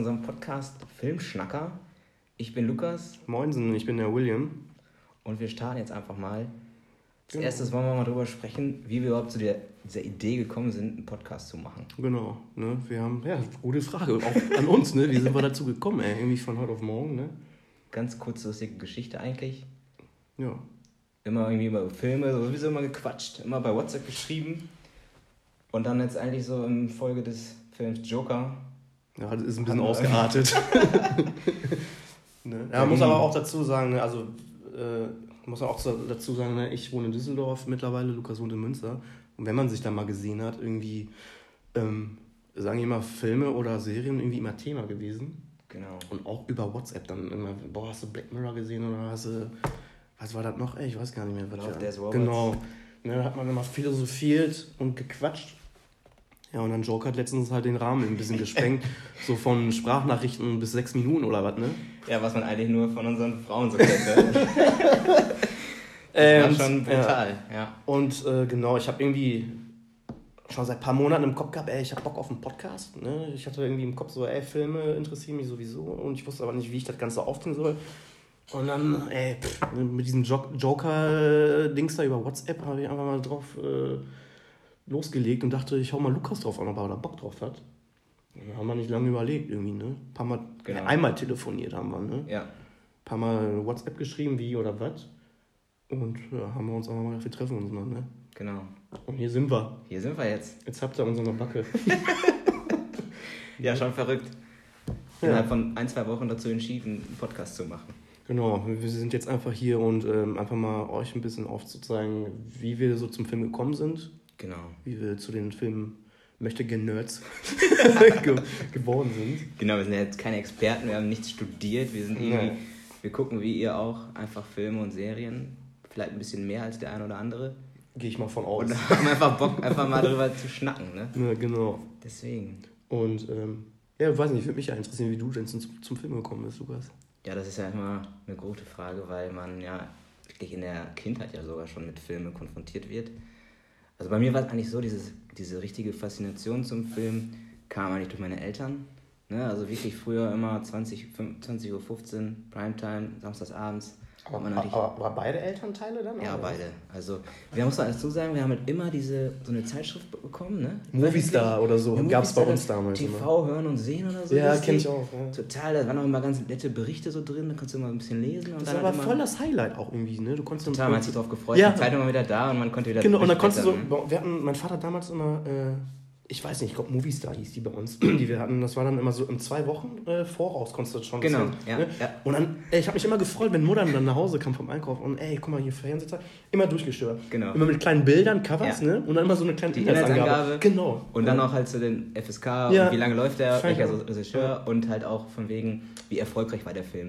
unserem Podcast Filmschnacker. Ich bin Lukas. Moinsen, ich bin der William. Und wir starten jetzt einfach mal. Als Genau. erstes wollen wir mal darüber sprechen, wie wir überhaupt zu der, dieser Idee gekommen sind, einen Podcast zu machen. Genau, ne? Wir haben, ja, gute Frage. Auch an uns, ne? Wie sind wir dazu gekommen, ey? Irgendwie von heute auf morgen, ne? Ganz kurzlustige Geschichte eigentlich. Ja. Immer irgendwie über Filme, sowieso immer gequatscht, immer bei WhatsApp geschrieben. Und dann jetzt eigentlich so in Folge des Films Joker. Ja, das ist ein bisschen ausgeartet. ne? Ja, muss aber auch dazu sagen, ne? Also, äh, muss auch zu- dazu sagen, ne? Ich wohne in Düsseldorf mittlerweile, Lukas wohnt in Münster. Und wenn man sich da mal gesehen hat, irgendwie, ähm, sagen wir mal, Filme oder Serien irgendwie immer Thema gewesen. Genau. Und auch über WhatsApp dann immer, boah, hast du Black Mirror gesehen oder hast du, was war das noch? Ey, ich weiß gar nicht mehr. Was Love, Robots. Genau. Ne, da hat man immer philosophiert und gequatscht. Ja, und dann Joker hat letztens halt den Rahmen ein bisschen gesprengt. so von Sprachnachrichten bis sechs Minuten oder was, ne? Ja, was man eigentlich nur von unseren Frauen so kennt. Ne? Das Ähm, war schon brutal, ja. Und äh, genau, ich habe irgendwie schon seit ein paar Monaten im Kopf gehabt, ey, ich habe Bock auf einen Podcast. Ne? Ich hatte irgendwie im Kopf so, ey, Filme interessieren mich sowieso und ich wusste aber nicht, wie ich das Ganze aufziehen soll. Und dann, ey, pff, mit diesem Jo- Joker-Dings da über WhatsApp habe ich einfach mal drauf äh, losgelegt und dachte, ich hau mal Lukas drauf an, ob er da Bock drauf hat. Dann haben wir nicht lange überlegt irgendwie, ne? Ein paar Mal, Genau. einmal telefoniert haben wir, ne? Ja, Ein paar Mal WhatsApp geschrieben, wie oder was. Und ja, haben wir uns einfach mal dafür treffen uns mal, ne? genau. Und hier sind wir. Hier sind wir jetzt. Jetzt habt ihr unsere Backe. Ja, schon verrückt. Ja. Innerhalb von ein, zwei Wochen dazu entschieden, einen Podcast zu machen. Genau, wir sind jetzt einfach hier und ähm, einfach mal euch ein bisschen aufzuzeigen, wie wir so zum Film gekommen sind, Genau. wie wir zu den Filmen möchte Nerds ge geworden sind. Genau, wir sind ja jetzt keine Experten, wir haben nichts studiert, wir sind irgendwie, Nein. wir gucken wie ihr auch einfach Filme und Serien, vielleicht ein bisschen mehr als der eine oder andere. Gehe ich mal von aus. Und haben einfach Bock, einfach mal drüber zu schnacken, ne? Ja, genau. Deswegen. Und ähm, ja, weiß nicht, würde mich ja interessieren, wie du denn zum, zum Film gekommen bist, Lukas. Ja, das ist ja immer eine gute Frage, weil man ja wirklich in der Kindheit ja sogar schon mit Filmen konfrontiert wird. Also bei mir war es eigentlich so, dieses, diese richtige Faszination zum Film kam eigentlich durch meine Eltern. Ne? Also wirklich früher immer 20, 20.15 Uhr, Primetime, samstagsabends. Man eigentlich- aber beide Elternteile dann? ja, oder? beide. Also, wir müssen dazu sagen, wir haben halt immer diese, so eine Zeitschrift bekommen, ne? Movistar oder so Ja, gab es bei uns damals. TV hören und sehen oder so. Ja, hieß kenn die. ich auch, ja. Total, da waren auch immer ganz nette Berichte so drin, da kannst du immer ein bisschen lesen. Und Das aber halt immer, voll das Highlight auch irgendwie, ne? Du konntest Total, man hat sich drauf gefreut, Ja. die Zeitung war wieder da und man konnte wieder Genau, und dann konntest du so, durchblättern, wir hatten, mein Vater damals immer, äh, ich weiß nicht, ich glaube Movistar hieß die bei uns, die wir hatten. Das war dann immer so in zwei Wochen äh, voraus, konntest du das schon Genau, sehen, ja, ne? ja. Und dann, ey, ich habe mich immer gefreut, wenn Mutter dann nach Hause kam vom Einkauf und ey, guck mal hier Fernsehzeit, immer durchgestöbert. Genau. Immer mit kleinen Bildern, Covers, Ja. ne? Und dann immer so eine kleine Die Inhaltsangabe. Genau. Und dann ja. auch halt zu den FSK Ja. und wie lange läuft der, welcher. Regisseur und halt auch von wegen, wie erfolgreich war der Film.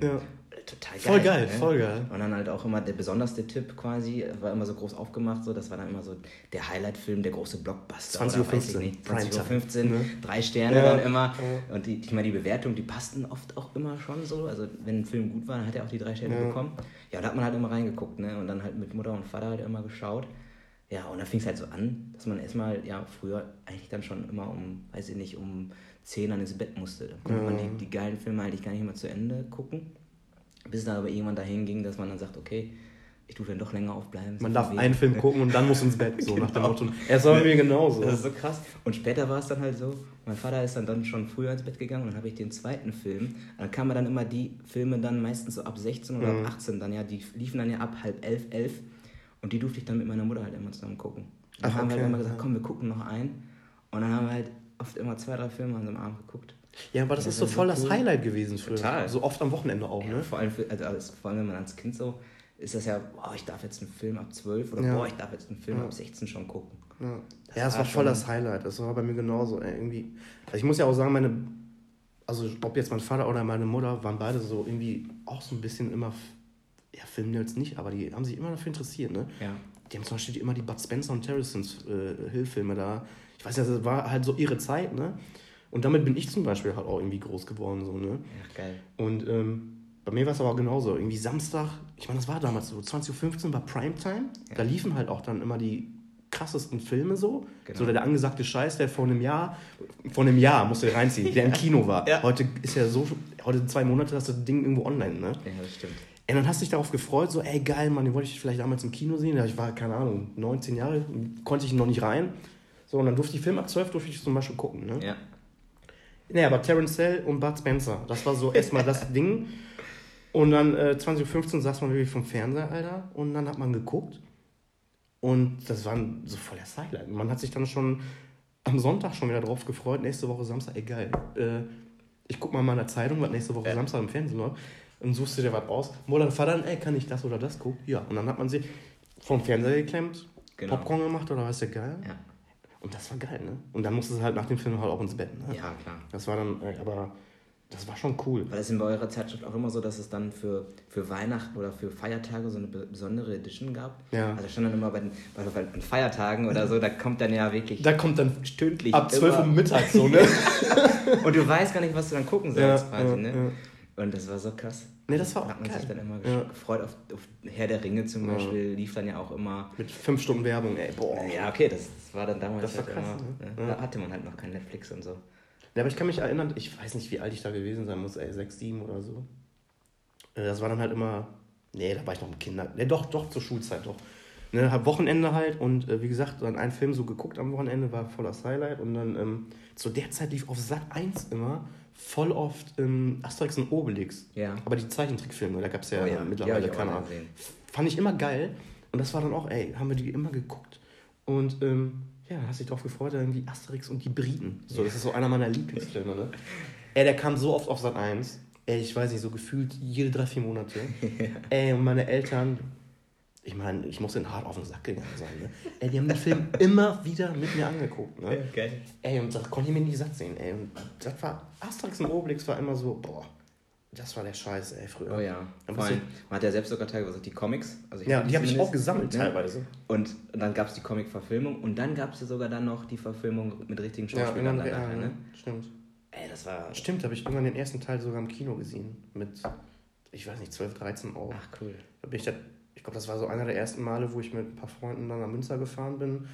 Ja. Total geil. Voll geil, ne? voll geil. Und dann halt auch immer der besonderste Tipp quasi, war immer so groß aufgemacht, so, das war dann immer so der Highlight-Film, der große Blockbuster. 20.15 oder weiß ich nicht, Primetime, 20.15 Uhr, ne? drei Sterne Ja. dann immer. Und die, ich meine, die Bewertung, die passten oft auch immer schon so. Also wenn ein Film gut war, dann hat er auch die drei Sterne Ja. bekommen. Ja, da hat man halt immer reingeguckt, ne? Und dann halt mit Mutter und Vater halt immer geschaut. Ja, und dann fing es halt so an, dass man erstmal, ja, früher eigentlich dann schon immer um, weiß ich nicht, um 10 dann ins Bett musste. Da konnte man die, die geilen Filme eigentlich gar nicht mehr zu Ende gucken. Bis es dann aber irgendwann dahin ging, dass man dann sagt, okay, ich tue dann doch länger aufbleiben. Man darf einen Film gucken und dann muss ins Bett, so nach dem Genau. Motto. Er war bei mir genauso. Das ist so krass. Und später war es dann halt so, mein Vater ist dann, dann schon früher ins Bett gegangen und dann habe ich den zweiten Film. Dann kamen dann immer die Filme dann meistens so ab 16 oder Mhm. ab 18 dann ja, die liefen dann ja ab halb elf, elf. Und die durfte ich dann mit meiner Mutter halt immer zusammen gucken. Dann Ach, haben wir okay, halt immer gesagt, komm, wir gucken noch einen. Und dann haben wir halt oft immer zwei, drei Filme an so einem Abend geguckt. Ja, aber das, ist so voll das. Highlight gewesen früher. Total. So oft am Wochenende auch, Ja, ne? vor, allem für, also als, vor allem, wenn man als Kind so ist das ja, boah, ich darf jetzt einen Film ab 12 oder Ja. boah, ich darf jetzt einen Film Ja. ab 16 schon gucken. Ja, Das ja das war voll das Highlight. Das war bei mir genauso. Ey, irgendwie. Also ich muss ja auch sagen, meine, also ob jetzt mein Vater oder meine Mutter, waren beide so irgendwie auch so ein bisschen immer, ja, Filmnerds nicht, aber die haben sich immer dafür interessiert, ne? Ja. Die haben zum Beispiel immer die Bud Spencer und Terracins äh, Hill-Filme da. Ich weiß ja, das war halt so ihre Zeit, ne? Und damit bin ich zum Beispiel halt auch irgendwie groß geworden, so, ne? Ja, geil. Und ähm, bei mir war es aber auch genauso. Irgendwie Samstag, ich meine, das war damals so, 20.15 Uhr war Primetime. Ja. Da liefen halt auch dann immer die krassesten Filme so. Genau. So der angesagte Scheiß, der vor einem Jahr, vor einem Jahr musst du reinziehen, der im Kino war. ja. Heute ist ja so, heute zwei Monate hast du das Ding irgendwo online, ne? Ja, das stimmt. Und dann hast du dich darauf gefreut, so, ey, geil, Mann, den wollte ich vielleicht damals im Kino sehen. Ich war, keine Ahnung, 19 Jahre, konnte ich noch nicht rein. So, und dann durfte ich Film ab 12 durfte ich zum Beispiel gucken, ne? Ja. Naja, aber Terence Hill und Bud Spencer, das war so erstmal das Ding. Und dann äh, 20.15 Uhr saß man wirklich vom Fernseher, Alter, und dann hat man geguckt. Und das war so voll der Highlight. Man hat sich dann schon am Sonntag schon wieder drauf gefreut, nächste Woche Samstag, ey geil. Äh, ich guck mal in der Zeitung, was nächste Woche äh. Samstag im Fernsehen läuft und suchst du dir was aus. Mutter Vater, ey, kann ich das oder das gucken? Ja. Und dann hat man sie vom Fernseher geklemmt, genau. Popcorn gemacht oder was ja geil. Ja. Und das war geil, ne? Und dann musste es halt nach dem Film halt auch ins Bett, ne? Ja, klar. Das war dann, aber das war schon cool. War das in eurer Zeitschrift auch immer so, dass es dann für, für Weihnachten oder für Feiertage so eine besondere Edition gab? Ja. Also stand dann immer bei den, bei den Feiertagen oder so, da kommt dann ja wirklich. Da kommt dann stündlich. Ab 12 Uhr mittags so, ne? Und du weißt gar nicht, was du dann gucken sollst, ja, quasi, ja, ne? Ja. Und das war so krass. Ne, das war auch Hat man geil. sich dann immer ja. gefreut auf, auf, Herr der Ringe zum Beispiel, lief dann ja auch immer. Mit fünf Stunden Werbung, ey, boah. Ja, okay, das, das war dann damals das war halt krass, immer, ne? Da hatte man halt noch kein Netflix und so. Ja, aber ich kann mich erinnern, ich weiß nicht, wie alt ich da gewesen sein muss, ey, sechs, sieben oder so. Äh, das war dann halt immer, nee, da war ich noch ein Kinder. Ne, doch, doch, zur Schulzeit, doch. Ne, hab Wochenende halt und äh, wie gesagt, dann einen Film so geguckt am Wochenende, war voll das Highlight und dann ähm, zu der Zeit lief auf Sat 1 immer voll oft ähm, Asterix und Obelix. Ja. Aber die Zeichentrickfilme, da gab es ja, oh, ja, mittlerweile ja, keine Ahnung. Fand ich immer geil und das war dann auch, ey, haben wir die immer geguckt und ähm, ja, hast dich drauf gefreut, irgendwie Asterix und die Briten. So, das ist so einer meiner Lieblingsfilme, ne? Ey, der kam so oft auf Sat 1. Ey, ich weiß nicht, so gefühlt jede drei, vier Monate. Ey, und meine Eltern, ich meine, ich muss den hart auf den Sack gegangen sein, ne? Ey, die haben den Film immer wieder mit mir angeguckt, ne? Ja, Ey, und das konnte ich mir nicht satt sehen, ey. Und das war, Asterix und Obelix war immer so, boah, das war der Scheiß, ey, früher. Oh ja. Vor allem, man hat ja selbst sogar teilweise die Comics. Also ja, die habe ich auch gesammelt, ne? teilweise. Und dann gab es die Comic-Verfilmung und dann gab es ja sogar dann noch die Verfilmung mit richtigen Schauspielern. Ja, ja, ne? Stimmt. Ey, das war. Stimmt, habe ich irgendwann den ersten Teil sogar im Kino gesehen. Mit, ich weiß nicht, 12, 13 Euro. Ach, cool. Da bin ich da, ich glaube, das war so einer der ersten Male, wo ich mit ein paar Freunden dann nach Münster gefahren bin.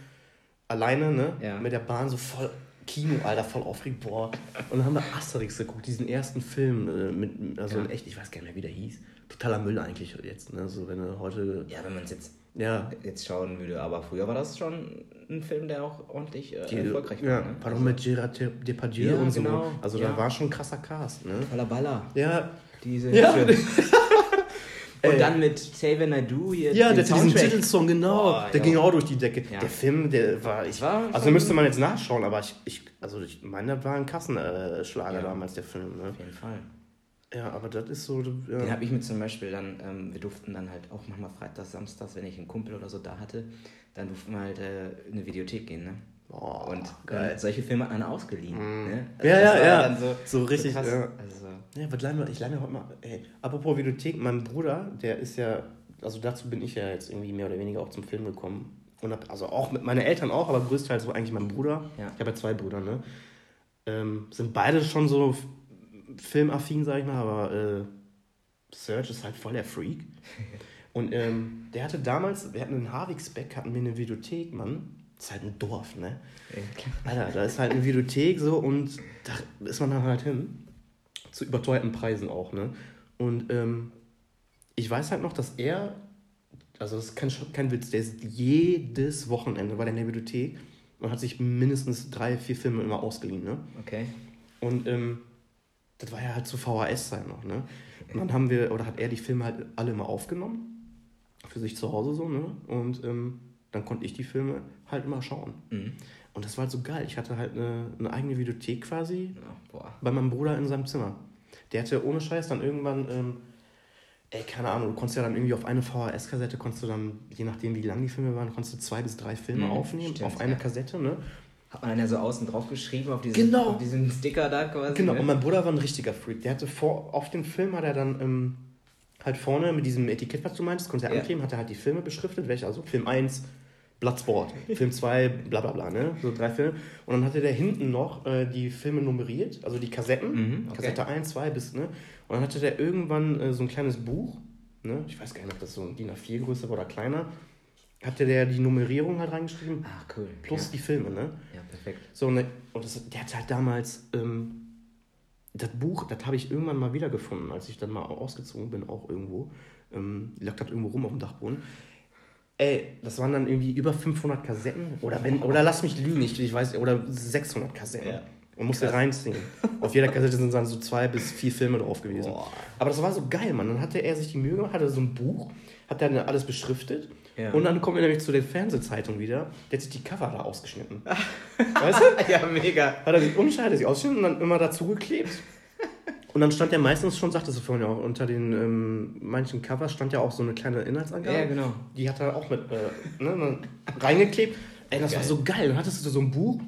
Alleine, ne? Ja. Mit der Bahn so voll Kino, Alter, voll aufregend, boah. Und dann haben wir Asterix geguckt, diesen ersten Film äh, mit, also ja. in echt, ich weiß gar nicht mehr, wie der hieß. Totaler Müll eigentlich jetzt, ne? So, wenn du heute. Ja, wenn man es jetzt, ja. jetzt schauen würde, aber früher war das schon ein Film, der auch ordentlich äh, Die, erfolgreich war. Ja, ne? war doch mit Gerard Depardieu ja, und so. Genau. Also da war schon ein krasser Cast, ne? Toller Baller. Ja. Diese ja. Und Ey. dann mit Xavier Naidoo hier. Ja, der diesen Titelsong, genau. Oh, der ja. ging auch durch die Decke. Ja. Der Film, der war. Ich, war also müsste man jetzt nachschauen, aber ich, ich also ich meine, das war ein Kassenschlager damals, der Film. Ne? Auf jeden Fall. Ja, aber das ist so. Ja. Den habe ich mir zum Beispiel dann, ähm, wir durften dann halt auch manchmal freitags, samstags, wenn ich einen Kumpel oder so da hatte, dann durften wir halt äh, in eine Videothek gehen, ne? Oh, und geil. Äh, solche Filme hat man ausgeliehen. Mm. Ne? Also ja, ja, ja. so, so richtig. So ja. Also. ja, leiden wir, ich leide heute mal. Ey, apropos Videothek, mein Bruder, der ist ja, also dazu bin ich ja jetzt irgendwie mehr oder weniger auch zum Film gekommen. Und hab, also auch mit meinen Eltern auch, aber größtenteils so eigentlich mein Bruder. Ja. Ich habe ja zwei Brüder, ne? Ähm, sind beide schon so filmaffin, sag ich mal, aber äh, Serge ist halt voll der Freak. Und ähm, der hatte damals, wir hatten in Harvigsbeck, hatten wir eine Videothek, Mann. Das ist halt ein Dorf, ne? Ja, Alter, da ist halt eine Videothek so und da ist man dann halt hin. Zu überteuerten Preisen auch, ne? Und ähm, ich weiß halt noch, dass er, also das ist kein, kein Witz, der ist jedes Wochenende bei der in der Videothek und hat sich mindestens drei, vier Filme immer ausgeliehen, ne? Okay. Und ähm, das war ja halt zu VHS-Zeit noch, ne? Und dann haben wir, oder hat er die Filme halt alle immer aufgenommen. Für sich zu Hause so, ne? Und ähm, dann konnte ich die Filme halt immer schauen. Mhm. Und das war halt so geil. Ich hatte halt eine, eine eigene Videothek quasi ja, bei meinem Bruder in seinem Zimmer. Der hatte ohne Scheiß dann irgendwann, ähm, ey, keine Ahnung, du konntest ja dann irgendwie auf eine VHS-Kassette, konntest du dann, je nachdem wie lang die Filme waren, konntest du zwei bis drei Filme mhm, aufnehmen stimmt, auf eine ja. Kassette, ne? Hat man dann ja so außen drauf geschrieben auf, diesen, genau. auf diesen Sticker da quasi. Genau, ne? und mein Bruder war ein richtiger Freak. Der hatte vor, auf dem Film hat er dann ähm, halt vorne mit diesem Etikett, was du meinst, konnte er ja. ankleben, hat er halt die Filme beschriftet, welche, also Film 1, Bloodsport, Film 2, bla bla bla, ne? So drei Filme. Und dann hatte der hinten noch äh, die Filme nummeriert, also die Kassetten, mhm, okay. Kassette 1, 2 bis, ne? Und dann hatte der irgendwann äh, so ein kleines Buch, ne? Ich weiß gar nicht, ob das so ein DIN A4 Größe war oder kleiner. hatte der die Nummerierung halt reingeschrieben. Ach, cool. Plus ja. die Filme, ne? Ja, perfekt. So, ne, und das, der hat halt damals, ähm, das Buch, das habe ich irgendwann mal wiedergefunden, als ich dann mal ausgezogen bin, auch irgendwo. Ähm, lag das irgendwo rum auf dem Dachboden. Ey, das waren dann irgendwie über 500 Kassetten. Oder, wenn, oder lass mich lügen, ich, ich weiß, oder 600 Kassetten. Ja. Und musste reinziehen. Auf jeder Kassette sind dann so zwei bis vier Filme drauf gewesen. Boah. Aber das war so geil, Mann. Dann hatte er sich die Mühe gemacht, hatte so ein Buch, hat dann alles beschriftet. Ja. Und dann kommen wir nämlich zu der Fernsehzeitung wieder. Der hat sich die Cover da ausgeschnitten. weißt du? Ja, mega. Hat er sich unscheidig ausgeschnitten und dann immer dazu geklebt. Und dann stand ja meistens schon, sagtest du vorhin ja auch, unter den ähm, manchen Covers stand ja auch so eine kleine Inhaltsangabe. Ja, genau. Die hat er auch mit äh, ne, dann reingeklebt. Ey, das war Geil. so geil. Dann hattest du so ein Buch.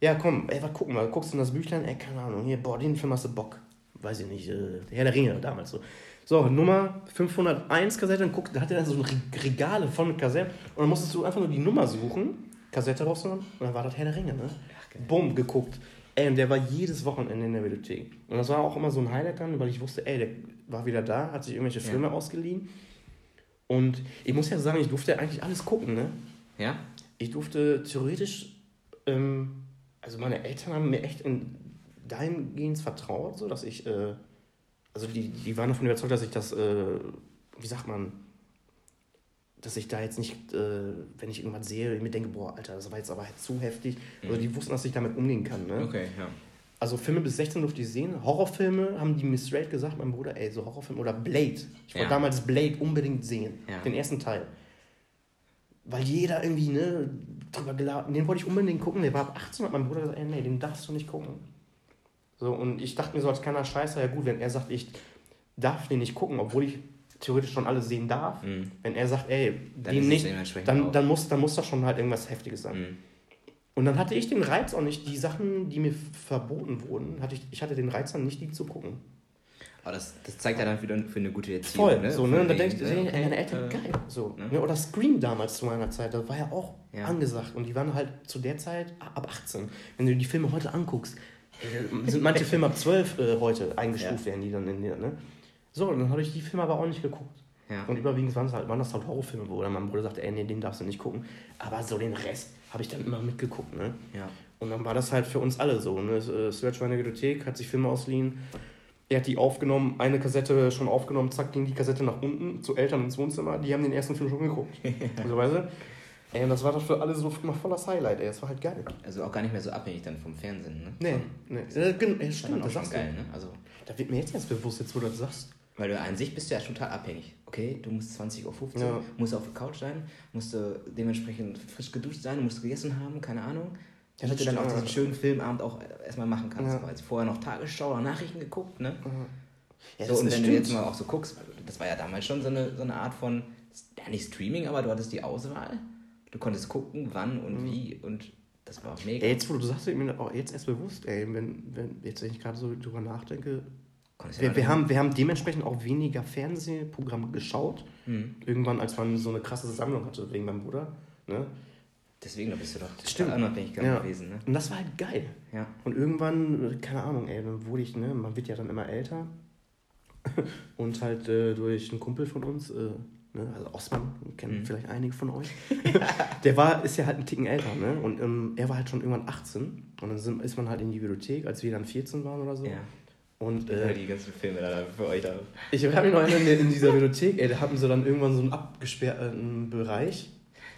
Ja, komm, ey, was gucken wir? Guckst du in das Büchlein? Ey, keine Ahnung. Hier, boah, den Film hast du Bock. Weiß ich nicht. Äh, Herr der Ringe damals so. So, Nummer 501 Kassette. Dann guckt, da hatte er so Re- Regale von Kassetten. Und dann musstest du einfach nur die Nummer suchen, Kassette rausnehmen. Und dann war das Herr der Ringe, ne? Bumm, geguckt. Ey, und der war jedes Wochenende in der Bibliothek. Und das war auch immer so ein Highlight dann, weil ich wusste, ey, der war wieder da, hat sich irgendwelche Ja. Filme ausgeliehen. Und ich muss ja sagen, ich durfte eigentlich alles gucken, ne? Ja? Ich durfte theoretisch, ähm, also meine Eltern haben mir echt in dahingehend vertraut, so dass ich, äh, also die, die waren davon überzeugt, dass ich das, äh, wie sagt man, dass ich da jetzt nicht, äh, wenn ich irgendwas sehe, mir denke, boah, Alter, das war jetzt aber halt zu heftig. Also die wussten, dass ich damit umgehen kann, ne? Okay, ja. Also Filme bis 16 durfte ich sehen. Horrorfilme haben die mir straight gesagt, mein Bruder, ey, so Horrorfilme oder Blade. Ich wollte Ja. damals Blade unbedingt sehen. Ja. Den ersten Teil. Weil jeder irgendwie, ne, drüber geladen. Den wollte ich unbedingt gucken. Der war ab 18 hat mein Bruder gesagt, ey, nee, den darfst du nicht gucken. So, und ich dachte mir so als kleiner Scheißer, ja gut, wenn er sagt, ich darf den nicht gucken, obwohl ich theoretisch schon alles sehen darf. Mhm. Wenn er sagt, ey, Dann es nicht, dann, dann, muss, dann muss das schon halt irgendwas Heftiges sein. Mhm. Und dann hatte ich den Reiz auch nicht, die Sachen, die mir verboten wurden, hatte ich, ich hatte den Reiz dann nicht, die zu gucken. Aber das, das zeigt ja dann wieder für eine gute Erziehung. Voll, ne? so, ne? Und da wegen, denkst du, ne, ey, meine Eltern, äh, geil. So, ne? ne? Oder Scream damals zu meiner Zeit, das war ja auch Ja. angesagt. Und die waren halt zu der Zeit ab 18. Wenn du die Filme heute anguckst, äh, sind manche Filme ab 12 äh, heute eingestuft, werden die dann in der, ne? So, dann habe ich die Filme aber auch nicht geguckt. Ja. Und überwiegend waren, es halt, waren das halt Horrorfilme, wo dann mein Bruder sagte, ey, nee, den darfst du nicht gucken. Aber so den Rest habe ich dann immer mitgeguckt, ne? ja. Und dann war das halt für uns alle so. Ne? Äh, Search war in der Bibliothek, hat sich Filme ausgeliehen. Er hat die aufgenommen, eine Kassette schon aufgenommen, zack, ging die Kassette nach unten zu Eltern ins Wohnzimmer. Die haben den ersten Film schon geguckt. also, weißt du? Ey, und das war doch für alle so immer voll das Highlight, ey. Das war halt geil. Also auch gar nicht mehr so abhängig dann vom Fernsehen, ne? Nee, nee. Äh, äh, Das stimmt, das sagst geil, ne? Also, Da wird mir jetzt erst bewusst, jetzt wo du das sagst. Weil du an sich bist du ja total abhängig. Okay, du musst 20.15 Uhr, Ja. musst auf der Couch sein, musst du dementsprechend frisch geduscht sein, musst du gegessen haben, keine Ahnung. Ja, Damit du dann auch diesen schönen Filmabend auch erstmal machen kannst. Ja. Weil vorher noch Tagesschau oder Nachrichten geguckt, ne? Ja, so, und ist wenn du stimmt. jetzt mal auch so guckst, das war ja damals schon so eine, so eine Art von, ja nicht Streaming, aber du hattest die Auswahl. Du konntest gucken, wann und Mhm. wie und das war auch mega. Ey, jetzt, wo du sagst, wird mir auch jetzt erst bewusst, ey, wenn, wenn jetzt wenn ich gerade so drüber nachdenke, ja wir, wir, haben, wir haben dementsprechend auch weniger Fernsehprogramme geschaut. Mhm. Irgendwann, als man so eine krasse Sammlung hatte, wegen meinem Bruder. Ne? Deswegen, da bist du doch total Stimmt. unabhängig Ja. gewesen, ne? Und das war halt geil. Ja. Und irgendwann, keine Ahnung, ey, dann wurde ich, ne, man wird ja dann immer älter. Und halt äh, durch einen Kumpel von uns, äh, ne, also Osman, kennen Mhm. vielleicht einige von euch, der war, ist ja halt einen Ticken älter, ne? Und ähm, er war halt schon irgendwann 18. Und dann sind, ist man halt in die Bibliothek, als wir dann 14 waren oder so. Ja. Und Äh, äh, die ganzen Filme da für euch da. ich habe mich noch erinnert, in, in dieser Bibliothek, ey, da hatten sie dann irgendwann so einen abgesperrten Bereich.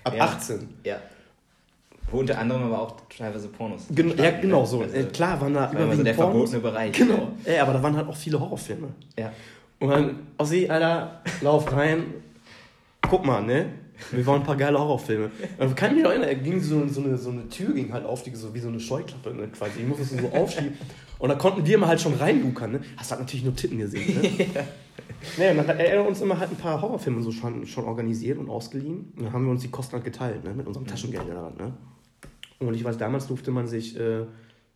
Ab Ja. 18. Ja. Wo unter anderem aber auch teilweise Pornos. Gen ja, genau ne? so. Also, äh, klar waren da immer so überwiegend der Pornos. verbotene Bereich. Genau. Ey, aber da waren halt auch viele Horrorfilme. Ja. Und dann, Ossi, Alter, lauf rein. Guck mal, ne? Wir waren ein paar geile Horrorfilme. Dann kann ich mich noch erinnern, er ging so, so, eine, so eine Tür ging halt auf, die so wie so eine Scheuklappe, ne, quasi. Ich musste es so aufschieben. Und da konnten wir mal halt schon reinluckern, ne? Hast halt natürlich nur Titten gesehen, ne? Und dann hat er uns immer halt ein paar Horrorfilme so schon, schon organisiert und ausgeliehen. Und dann haben wir uns die Kosten halt geteilt, ne? Mit unserem Taschengeld daran, ne? Und ich weiß, damals durfte man sich äh,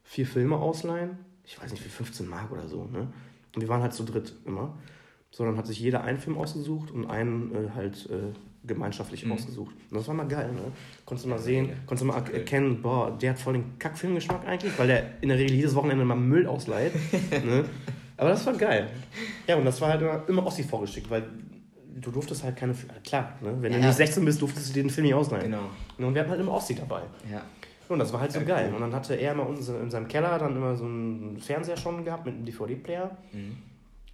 vier Filme ausleihen. Ich weiß nicht, für 15 Mark oder so, ne? Und wir waren halt zu dritt immer. So, dann hat sich jeder einen Film ausgesucht und einen äh, halt äh, gemeinschaftlich Mhm. ausgesucht. Und das war mal geil, ne? Konntest du mal sehen, konntest du mal erkennen, boah, der hat voll den Kackfilmgeschmack eigentlich, weil der in der Regel jedes Wochenende mal Müll ausleiht. ne? Aber das war geil. Ja, und das war halt immer, immer Ossi vorgeschickt, weil du durftest halt keine. Klar, ne? wenn Ja. du nicht 16 bist, durftest du dir den Film nicht ausleihen. Genau. Und wir hatten halt immer Ossi dabei. Ja. Und das war halt so Ja, geil. cool. Und dann hatte er immer uns in seinem Keller dann immer so einen Fernseher schon gehabt mit einem DVD-Player. Mhm.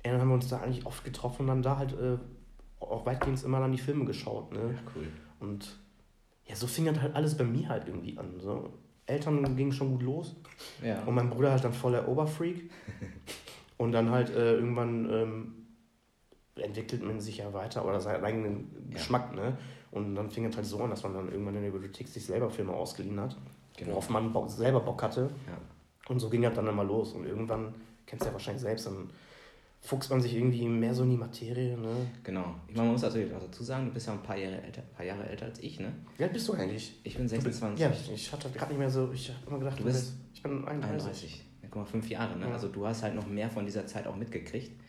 Ja, dann haben wir uns da eigentlich oft getroffen und dann da halt äh, auch weitgehend immer dann die Filme geschaut. Ne? Ja, cool. Und ja, so fing dann halt alles bei mir halt irgendwie an. So. Eltern gingen schon gut los Ja. und mein Bruder halt dann voll der Oberfreak. und dann halt äh, irgendwann ähm, entwickelt man sich ja weiter oder seinen eigenen Ja. Geschmack. Ne? Und dann fing es halt so an, dass man dann irgendwann in der Bibliothek sich selber Filme ausgeliehen hat, Genau. worauf man selber Bock hatte. Ja. Und so ging das dann immer los. Und irgendwann, kennst du ja wahrscheinlich selbst, dann fuchst man sich irgendwie mehr so in die Materie. Ne? Genau. Ich meine, man muss natürlich auch dazu sagen, du bist ja ein paar Jahre älter, paar Jahre älter als ich, ne? Wie alt bist du eigentlich? Ich bin Du bist- 26. Ja, ich, ich hatte gerade nicht mehr so, ich habe immer gedacht, Du bist ich bin 31. 31. Ja, guck mal, fünf Jahre, ne? Ja. Also du hast halt noch mehr von dieser Zeit auch mitgekriegt.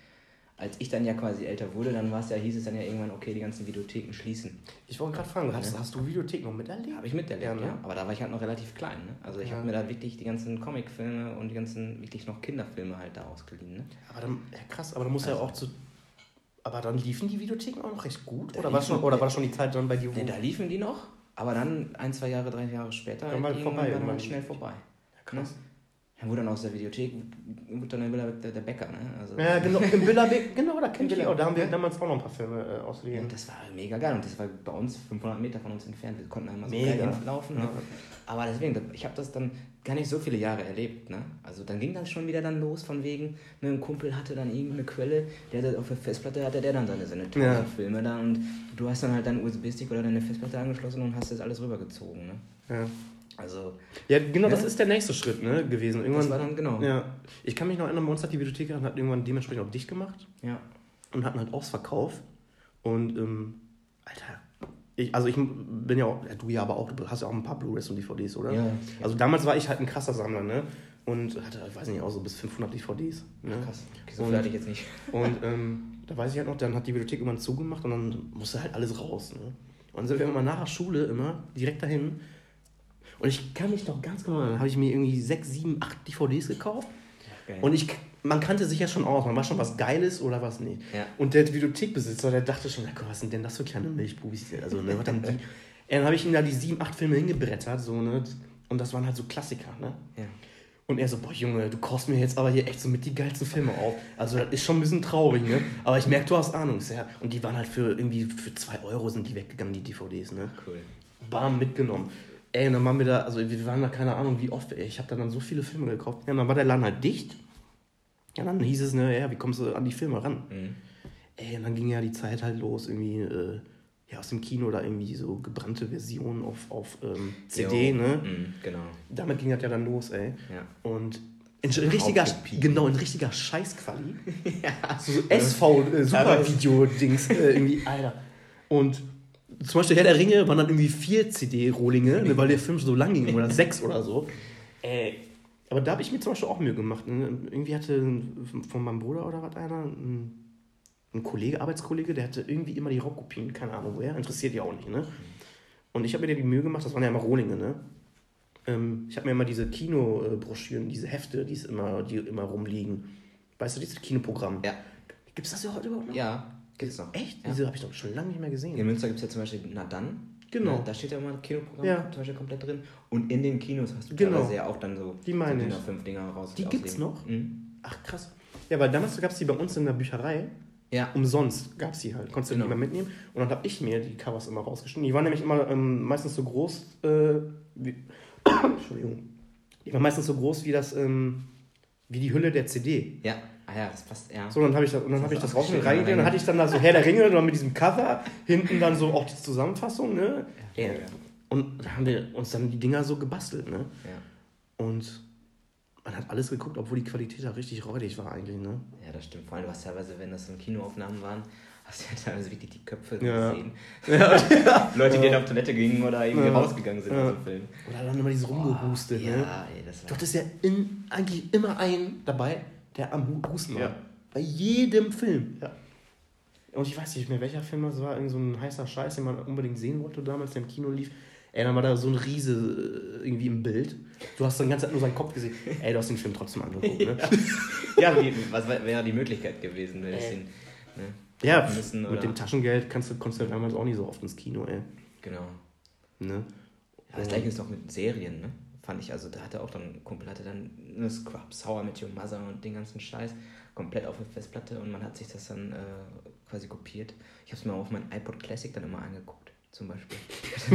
Als ich dann ja quasi älter wurde, dann war es ja, hieß es dann ja irgendwann, okay, die ganzen Videotheken schließen. Ich wollte gerade fragen, hast, Ja. hast du Videothek noch miterlebt? Habe ich miterlebt, Ja, ja, ne? Aber da war ich halt noch relativ klein, ne? Also ich Ja. habe mir da wirklich die ganzen Comicfilme und die ganzen wirklich noch Kinderfilme halt da ausgeliehen, ne? Aber dann, ja, krass, aber dann muss ja Also- auch zu. Aber dann liefen die Videotheken auch noch recht gut? Oder war, schon, oder war schon die Zeit dann bei dir. Ne, da liefen die noch, aber dann ein, zwei Jahre, drei Jahre später Dann war vorbei, war dann schnell vorbei. krass. Ne? Dann wurde dann aus der Videothek, wurde dann der, der, der Bäcker, ne? Also, Ja, genau, im Billerbeck, genau, da kenn ich auch. Da haben wir Billerbeck. damals auch noch ein paar Filme äh, ausgeliehen. das war mega geil und das war bei uns 500 Meter von uns entfernt. Wir konnten einmal so Mega. hinlaufen. Ne? Ja. Aber deswegen, ich habe das dann gar nicht so viele Jahre erlebt. Ne? Also dann ging dann schon wieder dann los von wegen, ne, ein Kumpel hatte dann irgendeine Quelle, der hatte auf der Festplatte hatte der dann seine, seine Ja. Filme da und du hast dann halt deinen USB-Stick oder deine Festplatte angeschlossen und hast das alles rübergezogen. Ne? Ja. Also, Ja, genau, das Ja. ist der nächste Schritt ne, gewesen. Irgendwann, das war dann genau. ja. Ich kann mich noch erinnern, bei uns hat die Videothek dann hat irgendwann dementsprechend auch dicht gemacht Ja. und hatten halt Ausverkauf. Und, ähm, Alter, ich, also ich bin ja auch, ja, du ja aber auch, du hast ja auch ein paar Blu-rays und DVDs, oder? Ja. Also damals war ich halt ein krasser Sammler, ne? Und hatte, ich weiß nicht, auch so bis 500 DVDs. Ne? Ach, krass. Okay, so Und- viel hatte ich jetzt nicht. Und ähm, da weiß ich halt noch, dann hat die Bibliothek irgendwann zugemacht und dann musste halt alles raus. Ne? Und dann sind wir immer nach der Schule immer direkt dahin. Und ich kann mich noch ganz genau, erinnern, dann habe ich mir irgendwie sechs, sieben, acht DVDs gekauft. Geil. Und ich, man kannte sich ja schon aus, man war schon was Geiles oder was nicht. Ja. Und der Videothekbesitzer, der dachte schon, was sind denn das für kleine Milchbubis? Also, ne, die? Ey, dann habe ich ihm da die sieben, acht Filme hingebrettert, so, ne? Und das waren halt so Klassiker, ne? ja. Und er so, boah Junge, du kochst mir jetzt aber hier echt so mit die geilsten Filme auf. Also das ist schon ein bisschen traurig, ne? Aber ich merke, du hast Ahnung. Ja. Und die waren halt für irgendwie für zwei Euro sind die weggegangen, die DVDs, ne? Cool. Bam, mitgenommen. Ey, und dann waren wir da, also wir waren da keine Ahnung wie oft, ey. Ich habe da dann so viele Filme gekauft. Ja, und dann war der Laden halt dicht. Ja, dann hieß es, ne, ja, wie kommst du an die Filme ran? Mhm. Ey, und dann ging ja die Zeit halt los, irgendwie, äh, ja, aus dem Kino da irgendwie so gebrannte Versionen auf, auf ähm, CD, ne? Mhm, genau. Damit ging das ja dann los, ey. Ja. Und in, in richtiger, genau, in richtiger Scheißquali. So, so SV-Super-Video-Dings äh, irgendwie, Alter. Und zum Beispiel Herr der Ringe waren dann irgendwie vier CD-Rohlinge, ne, weil der Film so lang ging, oder sechs oder so. Äh, aber da habe ich mir zum Beispiel auch Mühe gemacht. Ne? Irgendwie hatte von meinem Bruder oder was einer, ein, ein Kollege, Arbeitskollege, der hatte irgendwie immer die Raubkopien, keine Ahnung woher, interessiert ja auch nicht. Ne? Und ich habe mir die Mühe gemacht, das waren ja immer Rohlinge, ne? Ähm, ich habe mir immer diese Kinobroschüren, diese Hefte, die, es immer, die immer rumliegen. Weißt du, dieses Kinoprogramm. Ja. Gibt es das ja heute überhaupt noch? Ja, gibt's noch. Echt? Ja. Diese habe ich doch schon lange nicht mehr gesehen. In Münster gibt es ja zum Beispiel Na dann. Genau. Ne, Da steht ja immer ein Kinoprogramm Ja. zum Beispiel komplett drin. Und in den Kinos hast du Genau. teilweise ja auch dann so Die meine so A5 Dinger raus. Die gibt's auslegen. noch? Mhm. Ach, krass. Ja, weil damals gab es die bei uns in der Bücherei. Ja. Umsonst gab es die halt. Konntest du Genau. die immer mitnehmen. Und dann habe ich mir die Covers immer rausgeschnitten. Die waren nämlich immer ähm, meistens so groß äh, wie. Entschuldigung. Die waren meistens so groß wie das, ähm, wie die Hülle der CD. Ja. Ah ja, das passt, ja. So, dann habe ich, das- und dann Das hab ich das schön, reingegangen, dann hatte ich dann da so Herr der Ringe, dann mit diesem Cover, hinten dann so auch die Zusammenfassung, ne? Ja. Und da haben wir uns dann die Dinger so gebastelt, ne? Ja. Und man hat alles geguckt, obwohl die Qualität da richtig räudig war eigentlich, ne? ja, das stimmt. Vor allem, was teilweise, wenn das so Kinoaufnahmen waren, hast du ja teilweise wirklich die Köpfe Ja. gesehen. Leute, die dann auf Toilette gingen oder irgendwie Ja. rausgegangen sind Ja. aus dem Film. Oder dann immer dieses Rumgehuste, ne? Ja, ey, das Du war. hattest ja in, eigentlich immer einen dabei, der am Hu- Husten war. Ja. Bei jedem Film. Ja. Und ich weiß nicht mehr, welcher Film das war. Irgend so ein heißer Scheiß, den man unbedingt sehen wollte damals, der im Kino lief. Ey, dann war da so ein Riese äh, irgendwie im Bild. Du hast dann die ganze Zeit nur seinen Kopf gesehen. Ey, du hast den Film trotzdem angeguckt, ne? Ja, wie, was wär- wäre die Möglichkeit gewesen, wenn Äh. den Ne? Ja, müssen mit dem Taschengeld kannst du, konntest du damals auch nicht so oft ins Kino, ey. Genau. Ne? Ja, das gleiche ist doch mit Serien, ne? Fand ich, also da hatte auch dann, ein Kumpel hatte dann eine Scrubs, How I Met Your Mother und den ganzen Scheiß komplett auf der Festplatte und man hat sich das dann äh, quasi kopiert. Ich habe es mir auf mein iPod Classic dann immer angeguckt, zum Beispiel.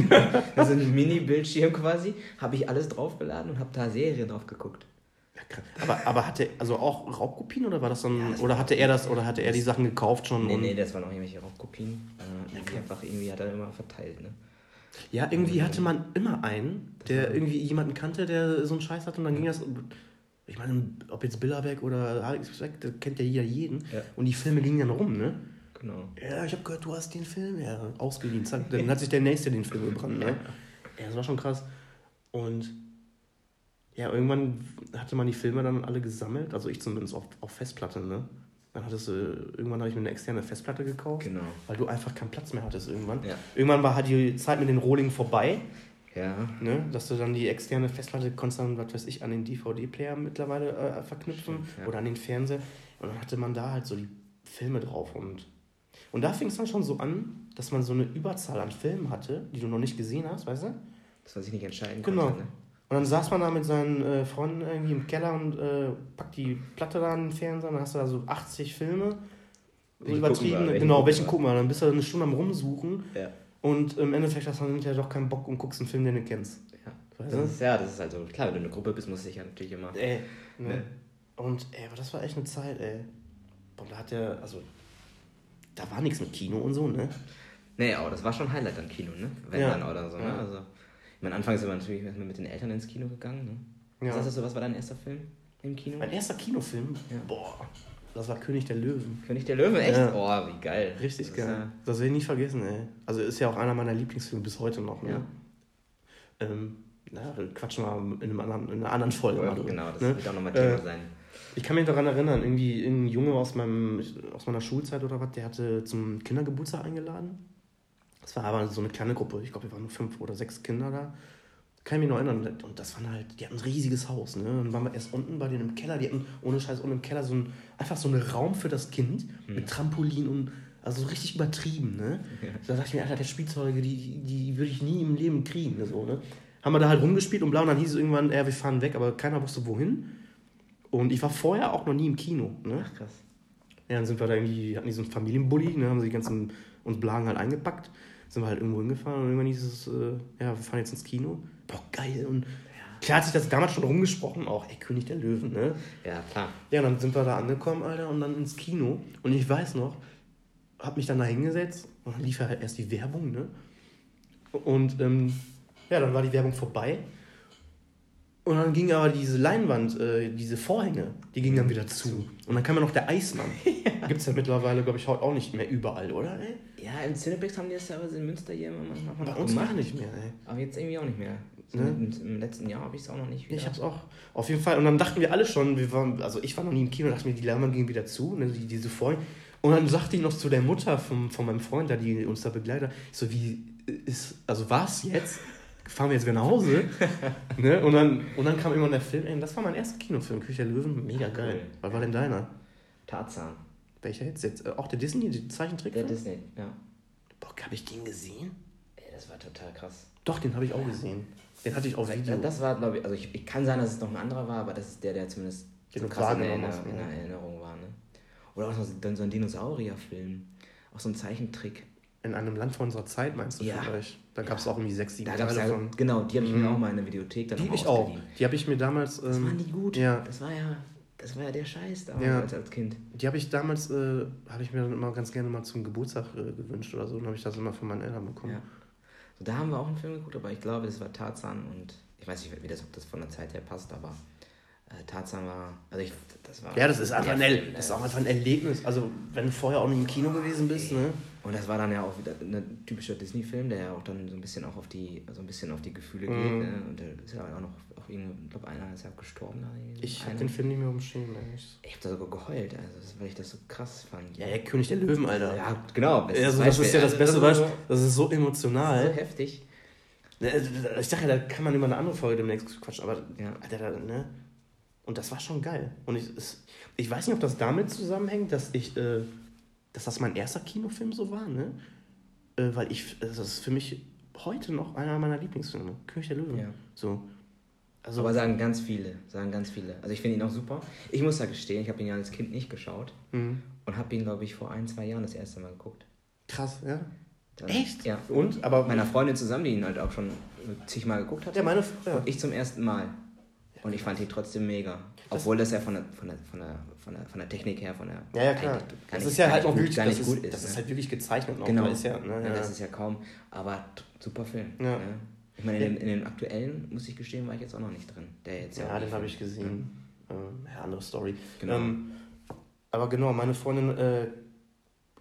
also ein Mini-Bildschirm quasi, habe ich alles draufgeladen und habe da Serien drauf geguckt. Ja. Aber, aber hatte also auch Raubkopien oder war das dann Ja, das oder hatte er das oder hatte er die Sachen gekauft schon? Nee, nee, das waren auch irgendwelche Raubkopien. Äh, irgendwie einfach irgendwie hat er immer verteilt, ne? Ja, irgendwie hatte man immer einen, der irgendwie jemanden kannte, der so einen Scheiß hatte und dann ging das. Ich meine, ob jetzt Billerbeck oder Alex Beck, da kennt ja jeder jeden. Ja. Und die Filme gingen dann rum, ne? Genau. Ja, ich habe gehört, du hast den Film ja ausgeliehen. Zack, dann hat sich der Nächste den Film gebrannt, ne? Ja, das war schon krass. Und ja, irgendwann hatte man die Filme dann alle gesammelt, also ich zumindest auf, auf Festplatte, ne? Dann hattest du, irgendwann habe ich mir eine externe Festplatte gekauft, Genau. weil du einfach keinen Platz mehr hattest irgendwann. Ja. Irgendwann war halt die Zeit mit den Rohling vorbei, Ja. ne? dass du dann die externe Festplatte konntest dann, was weiß ich, an den DVD-Player mittlerweile äh, verknüpfen ja. oder an den Fernseher. Und dann hatte man da halt so die Filme drauf und und da fing es dann schon so an, dass man so eine Überzahl an Filmen hatte, die du noch nicht gesehen hast, weißt du? Das, was ich nicht entscheiden Genau. konnte, ne? Und dann saß man da mit seinen äh, Freunden irgendwie im Keller und äh, packt die Platte da an den Fernseher, dann hast du da so 80 Filme. So Welchen übertrieben. wir? Genau, welchen gucken wir? Dann bist du eine Stunde am Rumsuchen Ja. und im Endeffekt hast du dann hinterher doch keinen Bock und guckst einen Film, den du kennst. ja. Das ist, ja, das ist also klar, wenn du eine Gruppe bist, musst du dich ja natürlich immer. Ey. Ne? Ne? Und ey, aber das war echt eine Zeit, ey. Boah, da hat der, also, da war nichts mit Kino und so, ne? Nee, aber das war schon Highlight am Kino, ne? Wenn Ja. dann oder so, ne? Also, meine, anfangs sind wir natürlich mit den Eltern ins Kino gegangen, ne? Ja. Was hast du, was war dein erster Film im Kino? Mein erster Kinofilm, Ja. boah, das war König der Löwen. König der Löwen, echt? Ja. Oh, wie geil. Richtig Das geil. Das werde ich nie vergessen, ey. Also ist ja auch einer meiner Lieblingsfilme bis heute noch, ne? Ja. Ähm, na, quatschen wir in, einem anderen, in einer anderen Folge Ja, genau, das ne? wird auch nochmal Thema Äh, sein. Ich kann mich daran erinnern, irgendwie ein Junge aus, meinem, aus meiner Schulzeit oder was, der hatte zum Kindergeburtstag eingeladen. Das war aber so eine kleine Gruppe. Ich glaube, wir waren nur fünf oder sechs Kinder da. Kann ich mich noch erinnern. Und das waren halt, die hatten ein riesiges Haus. Ne? Dann waren wir erst unten bei denen im Keller. Die hatten ohne Scheiß unten im Keller so ein, einfach so einen Raum für das Kind mit Trampolin und also so richtig übertrieben. Ne? Da dachte ich mir, Alter, der Spielzeuge, die, die würde ich nie im Leben kriegen. Ne? So, ne? Haben wir da halt rumgespielt und bla. Und dann hieß es irgendwann, ja, wir fahren weg, aber keiner wusste wohin. Und ich war vorher auch noch nie im Kino. Ne? Ach, krass. Ja, dann sind wir da irgendwie, hatten die so einen Familienbully, ne, haben sie die ganzen, uns Blagen halt eingepackt, sind wir halt irgendwo hingefahren und irgendwann hieß es, äh, ja, wir fahren jetzt ins Kino. Boah, geil. Und klar hat sich das damals schon rumgesprochen, auch, ey, König der Löwen, ne? Ja, klar. Ja, und dann sind wir da angekommen, Alter, und dann ins Kino. Und ich weiß noch, hab mich dann da hingesetzt und dann lief ja halt erst die Werbung, ne? Und ähm, ja, dann war die Werbung vorbei. Und dann ging aber diese Leinwand, äh, diese Vorhänge, die gingen dann wieder zu. Und dann kam ja noch der Eismann. Gibt's ja mittlerweile, glaube ich, heute auch nicht mehr überall, oder? Ey? Ja, im Cineplex haben die das teilweise in Münster hier immer manchmal Bei uns gemacht. nicht mehr, ey. Aber jetzt irgendwie auch nicht mehr. So Ne? im, Im letzten Jahr habe ich es auch noch nicht wieder. Ich hab's auch. Auf jeden Fall. Und dann dachten wir alle schon, wir waren, also ich war noch nie im Kino, dachten wir, die Leinwand ging wieder zu, ne, die, diese Vorhänge. Und dann sagte ich noch zu der Mutter von, von meinem Freund, da die uns da begleitet, ich so, wie ist, also was jetzt? Fahren wir jetzt wieder nach Hause? ne? und, dann, und dann kam irgendwann der Film, ey, das war mein erster Kinofilm, Küche der Löwen, mega geil. Was war denn deiner? Tarzan. Welcher jetzt? jetzt? Äh, Auch der Disney, die Der Zeichentrickfilm? Disney, ja. Boah, habe ich den gesehen? Ey, das war total krass. Doch, den habe ich auch gesehen. Den hatte ich auf Video. Ja, das war, glaube ich, also ich, ich kann sein, dass es noch ein anderer war, aber das ist der, der zumindest Den so krass in, Erinner hast, in ne? der Erinnerung war. Ne? Oder auch so, dann so ein Dinosaurierfilm. Auch so ein Zeichentrick. In einem Land vor unserer Zeit meinst du Ja. vielleicht? Da gab es auch irgendwie sechs, sieben Teile ja, von. genau, die habe ich Mhm. mir auch mal in der Videothek dann Die ich auch. Die habe ich mir damals. Das ähm, waren die gut. Ja, Das war ja, das war ja der Scheiß damals Ja. als, Kind. die habe ich damals, äh, habe ich mir dann immer ganz gerne mal zum Geburtstag äh, gewünscht oder so. Dann habe ich das immer von meinen Eltern bekommen. Ja. So, da haben wir auch einen Film geguckt, aber ich glaube, das war Tarzan und ich weiß nicht, wie das, ob das von der Zeit her passt, aber äh, Tarzan war, also ich, das war... Ja, das ist einfach ein, das ist auch einfach ein Erlebnis. Also, wenn du vorher auch nicht im Kino gewesen bist, ne? Und das war dann ja auch wieder ein typischer Disney-Film, der ja auch dann so ein bisschen auch auf die, so ein bisschen auf die Gefühle Mhm. geht. Ne? Und da ist ja auch noch, auch irgendwie, ich glaube, einer ist ja gestorben. Ich habe den Film nicht mehr umschrieben, ey. Ich- habe da sogar geheult, also, das, weil ich das so krass fand. Ja, der König der Löwen, Alter. Ja, genau. Also, das ist ja das Also, beste ist Beispiel. so- Das ist so So emotional. heftig. Ne, also, Ich dachte, da kann man über eine andere Folge demnächst quatschen, aber Ja. Alter, ne? Und das war schon geil. Und ich, ich weiß nicht, ob das damit zusammenhängt, dass ich, äh, dass das mein erster Kinofilm so war, ne? Äh, weil ich, das ist für mich heute noch einer meiner Lieblingsfilme. König der Löwen. Ja. So. Also, Aber sagen ganz viele, sagen ganz viele. Also ich finde ihn auch super. Ich muss da gestehen, ich habe ihn ja als Kind nicht geschaut Mhm. und habe ihn, glaube ich, vor ein, zwei Jahren das erste Mal geguckt. krass, ja. Dann, Echt? Ja. Und? Aber Mit meiner Freundin zusammen, die ihn halt auch schon zigmal geguckt hat. ja, meine ja. Und ich zum ersten Mal. Und ich fand ihn trotzdem mega. Obwohl das ja von der, von der, von der, von der, von der Technik her, von der. Ja, ja, klar. Das ist ja halt auch wirklich, gar das nicht ist, gut ist. das ist ne? halt wirklich gezeichnet noch. Genau. Ist ja, ne, Ja, das ist ja kaum, aber super Film. Ja. Ne? Ich meine, in, den- in den aktuellen, muss ich gestehen, war ich jetzt auch noch nicht drin. Der jetzt Ja, den habe ich gesehen. Ähm, ja, andere Story. Genau. Ähm, aber genau, meine Freundin äh,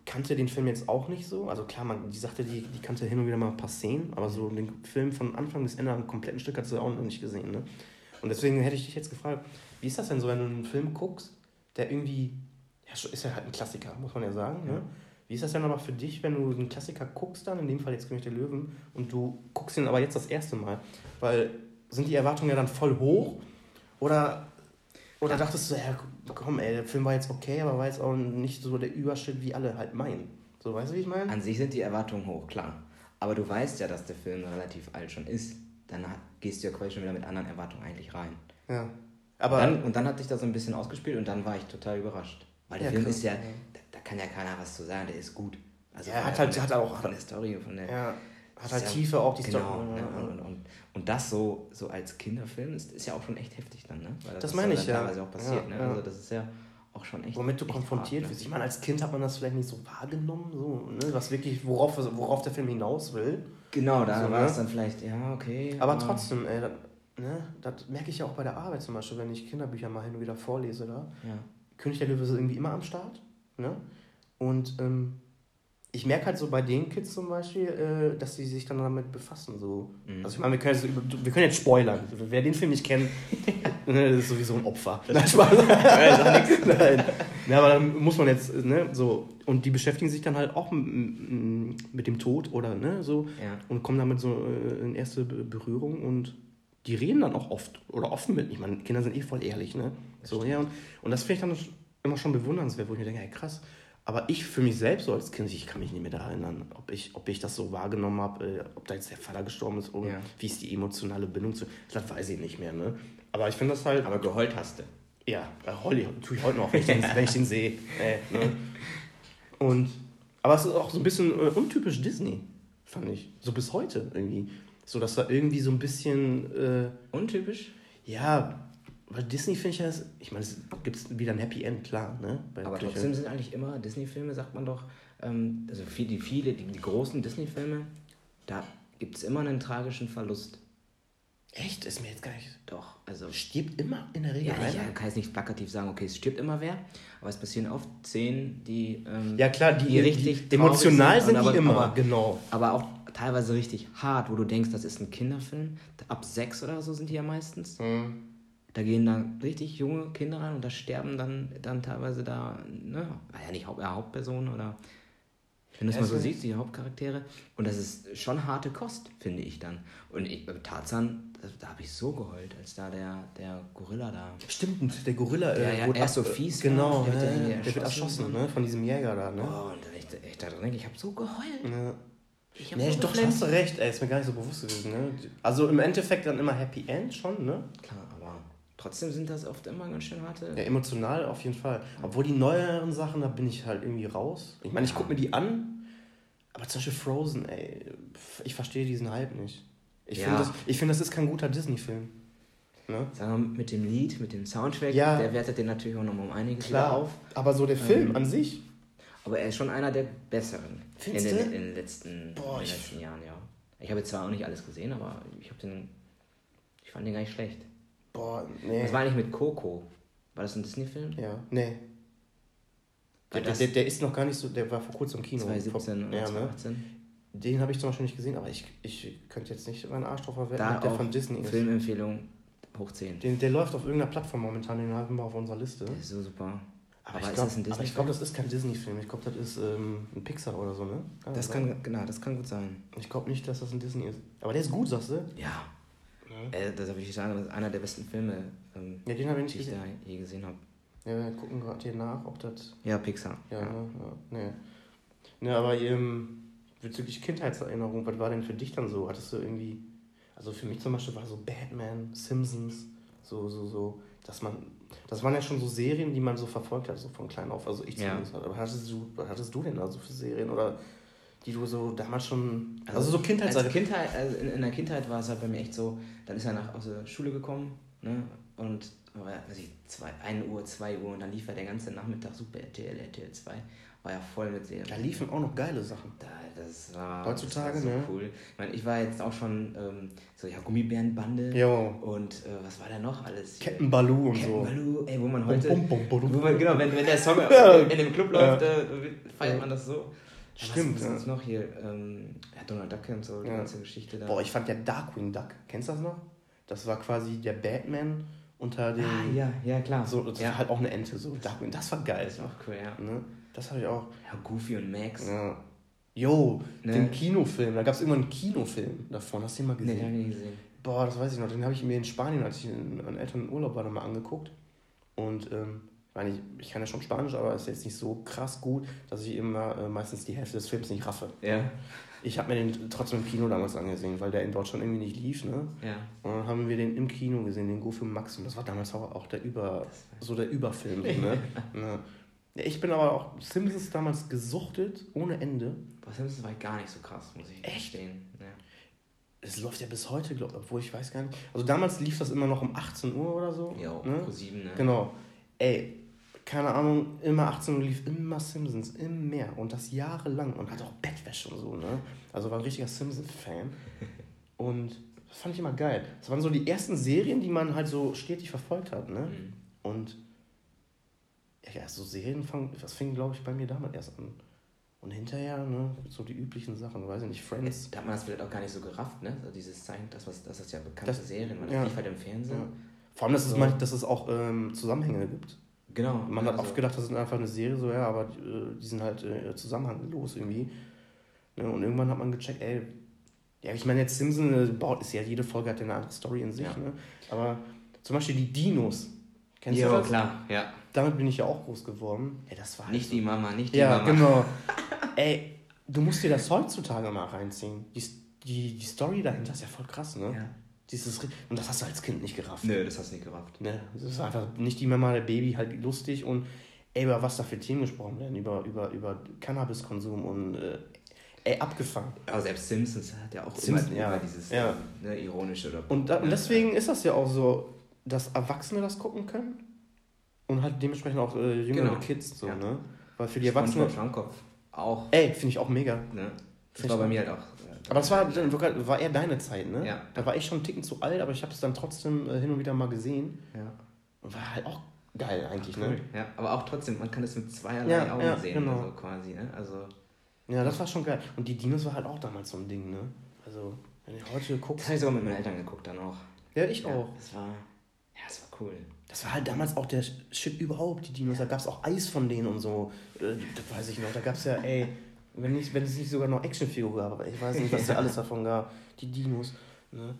kannte den Film jetzt auch nicht so. Also klar, man, die sagte, die, die kannte hin und wieder mal ein paar Szenen, aber so den Film von Anfang bis Ende am kompletten Stück hat sie auch noch nicht gesehen. Ne? Und deswegen hätte ich dich jetzt gefragt, wie ist das denn so, wenn du einen Film guckst, der irgendwie, ja, ist ja halt ein Klassiker, muss man ja sagen. Ne? Wie ist das denn aber für dich, wenn du einen Klassiker guckst dann, in dem Fall jetzt König der Löwen, und du guckst ihn aber jetzt das erste Mal? Weil sind die Erwartungen ja dann voll hoch? Oder, oder dachtest du, ja, komm, ey, der Film war jetzt okay, aber war jetzt auch nicht so der Überschritt, wie alle halt meinen? So, weißt du, wie ich meine? An sich sind die Erwartungen hoch, klar. Aber du weißt ja, dass der Film relativ alt schon ist. Dann gehst du ja quasi schon wieder mit anderen Erwartungen eigentlich rein. Ja. Aber dann, und dann hat sich das so ein bisschen ausgespielt und dann war ich total überrascht. Weil der Ja, Film krass, ist ja, ja. da, da kann ja keiner was zu sagen, der ist gut. Also Ja, hat halt- hat auch- von der Story, von der. ja, hat ist halt ja- Tiefe auch die Genau, Story. ne? und, und, und, und das so, so als Kinderfilm ist, ist ja auch schon echt heftig dann, ne? Weil Das ist meine ich, ja. teilweise auch passiert, Ja, ne? ja. Also das ist ja auch schon echt. Womit du echt konfrontiert hart, wirst. ne? Ich meine, als Kind hat man das vielleicht nicht so wahrgenommen, so, ne? was wirklich, worauf, worauf der Film hinaus will. Genau, da So, war ne? es dann vielleicht, ja, okay. Aber trotzdem, ey, das, ne, das merke ich ja auch bei der Arbeit zum Beispiel, wenn ich Kinderbücher mal hin und wieder vorlese da. Ja. König der Löwe ist irgendwie immer am Start. Ne? Und ähm, ich merke halt so bei den Kids zum Beispiel, äh, dass sie sich dann damit befassen. So. Mhm. Also ich meine, wir können, jetzt, wir können jetzt spoilern. Wer den Film nicht kennt, ne, das ist sowieso ein Opfer. Nein, Spaß. Nein. Ja, aber dann muss man jetzt, ne, so. Und die beschäftigen sich dann halt auch mit dem Tod oder ne, so Ja. und kommen damit so äh, in erste Be- Berührung und die reden dann auch oft oder offen mit. Ich meine, Kinder sind eh voll ehrlich, ne? So, ja, und, und das finde ich dann immer schon bewundernswert, wo ich mir denke, hey, krass. Aber ich für mich selbst so als Kind, ich kann mich nicht mehr daran erinnern, ob ich, ob ich das so wahrgenommen habe, äh, ob da jetzt der Vater gestorben ist oder Ja. wie ist die emotionale Bindung zu. Das weiß ich nicht mehr, ne? Aber ich finde das halt. Aber geheult hast du. Ja, äh, Holly tue ich heute noch, wenn ich den, wenn ich den sehe. Äh, ne? Und, aber es ist auch so ein bisschen äh, untypisch Disney, fand ich. So bis heute irgendwie. So, dass da irgendwie so ein bisschen, äh, Untypisch? ja, weil Disney finde ich ja, das- ich meine, es gibt wieder ein Happy End, klar, ne? Bei Aber trotzdem sind eigentlich immer Disney-Filme, sagt man doch, ähm, also viele, die, viele, die, die großen Disney-Filme, da gibt es immer einen tragischen Verlust. Echt? Ist mir jetzt gar nicht. Doch, also. Stirbt immer in der Regel Ja, ich kann jetzt nicht plakativ sagen, okay, es stirbt immer wer, aber es passieren oft Szenen, die. Ähm, Ja, klar, die, die richtig die emotional traurig sind und die aber- immer, aber- genau. aber auch teilweise richtig hart, wo du denkst, das ist ein Kinderfilm. Ab sechs oder so sind die ja meistens. Hm. Da gehen dann richtig junge Kinder rein und da sterben dann, dann teilweise da, ne, war ja nicht Haupt, ja, Hauptpersonen oder wenn du es mal so siehst, die Hauptcharaktere. Und das ist schon harte Kost, finde ich dann. Und ich, bei Tarzan, da, da habe ich so geheult, als da der, der Gorilla da. Stimmt, der Gorilla. Der ja wurde erst so fies Genau, war, der wird ja irgendwie der wird erschossen. ne? Von diesem Jäger da, ne? Oh, und ich, ich da drin, ich habe so geheult. Ja. Ich hab Nee, so doch, geflennt. hast du recht, ey, ist mir gar nicht so bewusst gewesen, ne? Also im Endeffekt dann immer Happy End schon, ne? Klar, aber trotzdem sind das oft immer ganz schön harte. Ja, emotional auf jeden Fall. Obwohl die neueren Sachen, da bin ich halt irgendwie raus. Ich meine, ich gucke mir die an, aber zum Beispiel Frozen, ey, ich verstehe diesen Hype nicht. Ich Ja. finde, das, ich find, das ist kein guter Disney-Film. Ne? Sagen wir mal, mit dem Lied, mit dem Soundtrack, Ja. der wertet den natürlich auch noch um einiges Klar, auf. aber so der Film Ähm, an sich, Aber er ist schon einer der besseren in Findest den, du? in den letzten, Boah, in den letzten Jahren, ja. Ich habe jetzt zwar auch nicht alles gesehen, aber ich habe den. Ich fand den gar nicht schlecht. boah, nee. Was war eigentlich mit Coco? War das ein Disney-Film? Ja, nee. Der, der, der, ist noch gar nicht so, der war vor kurzem im Kino. 2017 vor, oder ja, ne? 2018? Den habe ich zum Beispiel nicht gesehen, aber ich, ich könnte jetzt nicht meinen Arsch drauf verwetten, Da der von Disney ist. Filmempfehlung hoch 10. Den, der läuft auf irgendeiner Plattform momentan, den haben wir auf unserer Liste. Der ist so super. Aber, Aber ich ist glaub- das glaube, das ist kein Disney-Film. Ich glaube, das ist ähm, ein Pixar oder so, ne? Das sein. kann, genau, das kann gut sein. Ich glaube nicht, dass das ein Disney ist. Aber der ist gut, sagst du? Ja. Äh, das würde ich sagen, das ist einer der besten Filme, ähm, Ja, den habe ich nicht die ich da je gesehen habe. Ja, wir gucken gerade hier nach, ob das. Ja, Pixar. Ja, ja. ne? Ja, nee. Ne, aber ähm, bezüglich Kindheitserinnerung, was war denn für dich dann so? Hattest du irgendwie. Also für mich zum Beispiel war so Batman, Simpsons, so, so, so, dass man. Das waren ja schon so Serien, die man so verfolgt hat, so von klein auf. Also ich Ja. zumindest. halt. Aber hattest du, was hattest du denn da so für Serien? Oder die du so damals schon. Also, Also so Kindheitserinnerungen. Als Kindheit, also in, in der Kindheit war es halt bei mir echt so, dann ist er nach aus der Schule gekommen, ne? Und war, ja, weiß ich, zwei, 1 Uhr, 2 Uhr und dann lief er der ganze Nachmittag Super RTL, RTL 2, war ja voll mit Serien. Da liefen auch noch geile Sachen. Da, das war, Heutzutage, das war so ne? cool. Ich meine, ich war jetzt auch schon ähm, so, ja, Gummibärenbande Jo. und äh, was war da noch alles? hier? Captain Baloo und Captain so. Baloo, ey, wo man heute, bum, bum, bum, wo man, genau, wenn, wenn der Song Ja. in dem Club läuft, Ja. äh, feiert man das so. Stimmt, Was, was ja. ist noch hier? Ähm, ja, Donald Duck und so, die Ja. ganze Geschichte da. Boah, ich fand ja Darkwing Duck. Kennst du das noch? Das war quasi der Batman unter den. ah, ja, ja, klar. So, das ja. war halt auch eine Ente, so Darkwing. Das war geil. Das war auch cool, ja. Ne? Das habe ich auch. Ja, Goofy und Max. Ja. Jo, Ne? den Kinofilm. Da gab es irgendwann einen Kinofilm davon. Hast du den mal Nee, den gesehen? ich nicht gesehen. Boah, das weiß ich noch. Den habe ich mir in Spanien, als ich in meinen Eltern im Urlaub war, nochmal angeguckt. Und ähm, ich meine, ich, kann ja schon Spanisch, aber es ist jetzt nicht so krass gut, dass ich immer äh, meistens die Hälfte des Films nicht raffe. Ja, Ich habe mir den trotzdem im Kino damals angesehen, weil der in Deutschland irgendwie nicht lief, ne? ja. Und dann haben wir den im Kino gesehen, den Goofy und Max. Und das war damals auch, auch der Über, so der Überfilm. Ne? ne? Ja, Ich bin aber auch Simpsons damals gesuchtet, ohne Ende. Boah, Simpsons war gar nicht so krass, muss ich Echt? gestehen. Ja. Es läuft ja bis heute, glaube ich, obwohl ich weiß gar nicht. Also damals lief das immer noch um 18 Uhr oder so. Ja, ne? pro 7, ne? Genau. Ey, keine Ahnung, immer 18 Uhr lief immer Simpsons, immer mehr. Und das jahrelang. Und hat auch Bettwäsche und so, ne? Also war ein richtiger Simpsons-Fan. Und das fand ich immer geil. Das waren so die ersten Serien, die man halt so stetig verfolgt hat, ne? Mhm. Und ja, so Serien, fang, das fing, glaube ich, bei mir damals erst an. Und hinterher, ne, so die üblichen Sachen, weiß ich nicht, Friends. Da hat man das vielleicht auch gar nicht so gerafft, ne? So dieses Zeichen, das, was, das ist ja bekannte Das- Serien, man ja. lief halt im Fernsehen. Ja. Vor allem, dass, es, So. manch- dass es auch ähm, Zusammenhänge gibt. Genau. Man hat also- oft gedacht, das ist einfach eine Serie, so ja, aber äh, die sind halt äh, zusammenhanglos irgendwie. Ne? Und irgendwann hat man gecheckt, ey, ja, ich meine, jetzt Simpson äh, baut, ist ja, jede Folge hat ja eine andere Story in sich, Ja. ne? Aber zum Beispiel die Dinos. Kennst Ja, du das? klar, ja. Damit bin ich ja auch groß geworden. Ey, das war halt Nicht so- die Mama, nicht die Ja, Mama. genau. Ey, du musst dir das heutzutage mal reinziehen. Die, die, die Story dahinter ist ja voll krass, ne? Ja. Dieses, und das hast du als Kind nicht gerafft. Nö, das hast du nicht gerafft. Ne? Das ist einfach nicht die Mama, der Baby, halt lustig und ey, über was da für Themen gesprochen werden, über, über, über Cannabiskonsum und äh, ey, abgefangen. Aber selbst Simpsons hat ja auch Simpsons, immer, ja. immer dieses Ja. ähm, ne, ironische oder Und, da, und ne, deswegen ist das ja auch so, dass Erwachsene das gucken können und halt dementsprechend auch äh, jüngere Genau. Kids so, Ja. ne? Weil für die Erwachsenen. Schwammkopf auch. Ey, finde ich auch mega. Ne? Das Find war bei mir halt auch. äh, Aber das war, dann sogar- war eher deine Zeit, ne? Ja. Da war ich schon einen Ticken zu alt, aber ich habe es dann trotzdem äh, hin und wieder mal gesehen. Ja. Und war halt auch geil eigentlich, Cool. ne? Ja, aber auch trotzdem, man kann das mit zweierlei Ja, Augen ja, sehen, genau. also quasi, ne? Also, Ja, das war schon geil. Und die Dinos war halt auch damals so ein Ding, ne? Also, wenn du heute das guckst. habe ich sogar mit meinen Eltern geguckt dann auch. Ja, ich auch. Das war, ja, das war cool. Das war halt damals auch der Shit überhaupt, die Dinos. Da gab es auch Eis von denen und so. Äh, Das weiß ich noch. Da gab es ja, ey, wenn, nicht, wenn es nicht sogar noch Actionfiguren gab, aber ich weiß nicht, was da alles davon gab. Die Dinos. Ne?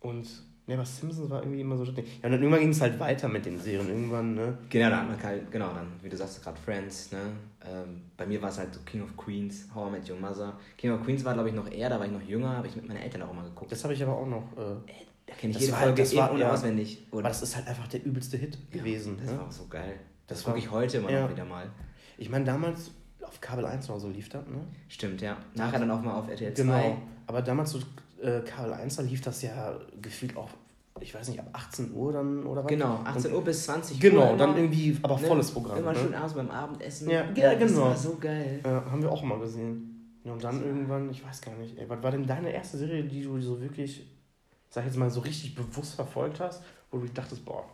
Und, ne, was Simpsons war irgendwie immer so. Ja, und dann irgendwann ging es halt weiter mit den Serien. Irgendwann, ne? Genau, dann hat man halt, genau, dann, wie du sagst, gerade Friends, ne? Ähm, bei mir war es halt so King of Queens, How I Met Your Mother. King of Queens war, glaube ich, noch eher, da war ich noch jünger, habe ich mit meinen Eltern auch immer geguckt. Das habe ich aber auch noch. Äh, Da kenne ich das jede war- Folge das in- war- und ja. auswendig. Und aber das ist halt einfach der übelste Hit gewesen. Das ne? war auch so geil. Das, Das gucke ich heute immer ja. noch wieder mal. Ich meine, damals auf Kabel 1 oder so lief das, ne? Stimmt, ja. Nachher dann auch mal auf RTL 2. Genau. Aber damals so äh, Kabel 1, da lief das ja gefühlt auch, ich weiß nicht, ab 18 Uhr dann oder was? Genau, 18 Uhr bis 20 Genau, Uhr. dann immer. irgendwie, aber Ne? volles Programm. Immer ne? schön abends beim Abendessen. Ja, ja, Das genau. war so geil. Ja, haben wir auch mal gesehen. Ja, und dann irgendwann, ich weiß gar nicht, ey, was war denn deine erste Serie, die du so wirklich, sag ich jetzt mal, so richtig bewusst verfolgt hast, wo du dachtest, boah,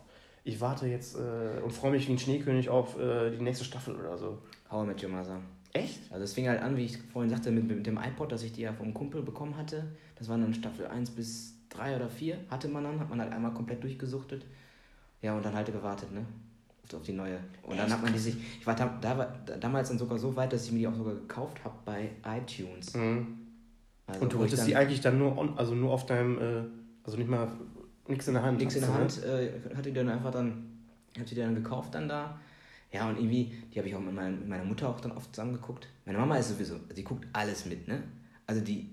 ich warte jetzt äh, und freue mich wie ein Schneekönig auf äh, die nächste Staffel oder so. How I Met Your Mother. Echt? Also es fing halt an, wie ich vorhin sagte, mit, mit dem iPod, das ich die ja vom Kumpel bekommen hatte. Das waren dann Staffel 1 bis 3 oder 4 hatte man dann, hat man halt einmal komplett durchgesuchtet. Ja, und dann halt gewartet, ne? Auf- die neue. Und dann hat man die sich. Ich war da, da war da, damals dann sogar so weit, dass ich mir die auch sogar gekauft habe bei iTunes. Mhm. Also, und du hattest die eigentlich dann nur, on, also nur auf deinem, äh, also nicht mal, nichts in der Hand. nichts in der hast Hand, äh, hatte die dann einfach dann habe die dann gekauft dann da. Ja, und irgendwie, die habe ich auch mit, mein, mit meiner Mutter auch dann oft zusammen geguckt. Meine Mama ist sowieso, die guckt alles mit, ne? Also die,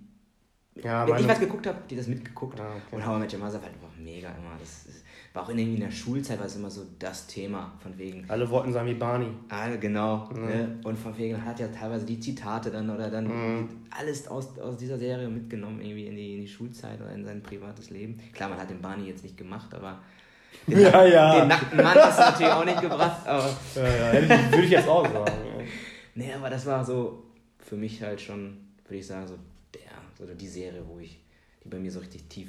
Ja, wenn ich was geguckt habe, die das mitgeguckt. Ah, okay. Und How I Met Your Mother war einfach mega immer. Das ist, war auch irgendwie in der Schulzeit war es immer so das Thema von wegen. Alle wollten sein wie Barney. Ah, genau. Ne? Und von wegen hat ja teilweise die Zitate dann oder dann Mhm. alles aus, aus dieser Serie mitgenommen, irgendwie in die, in die Schulzeit oder in sein privates Leben. Klar, man hat den Barney jetzt nicht gemacht, aber den, Ja, nack- ja. den nackten Mann hast du natürlich auch nicht gebracht. Aber Ja, ja, würde ich jetzt auch sagen. ja. nee, aber das war so für mich halt schon, würde ich sagen, so der, so die Serie, wo ich, die bei mir so richtig tief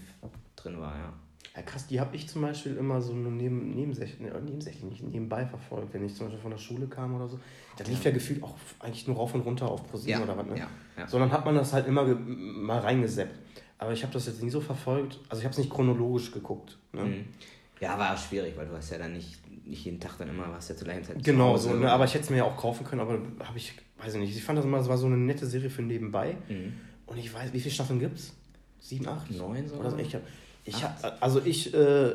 drin war, ja. Ja, krass, die habe ich zum Beispiel immer so neben, nebensächlich, ne, nebensächlich, nicht nebenbei verfolgt, wenn ich zum Beispiel von der Schule kam oder so. Da lief ja gefühlt auch eigentlich nur rauf und runter auf ProSieben Ja, oder was, ne? ja, ja. Sondern hat man das halt immer mal reingeseppt. Aber ich habe das jetzt nie so verfolgt, also ich habe es nicht chronologisch geguckt. Ne? Mhm. Ja, war auch schwierig, weil du hast ja dann nicht, nicht jeden Tag dann immer, was ja zur gleichen Zeit Genau, so, ne? aber ich hätte es mir ja auch kaufen können, aber habe ich, weiß ich nicht. Ich fand das immer, es war so eine nette Serie für nebenbei. Mhm. Und ich weiß, wie viele Staffeln gibt's? Sieben, acht? Neun so? Oder so. Ich hab, ich Acht. hab, also ich, äh,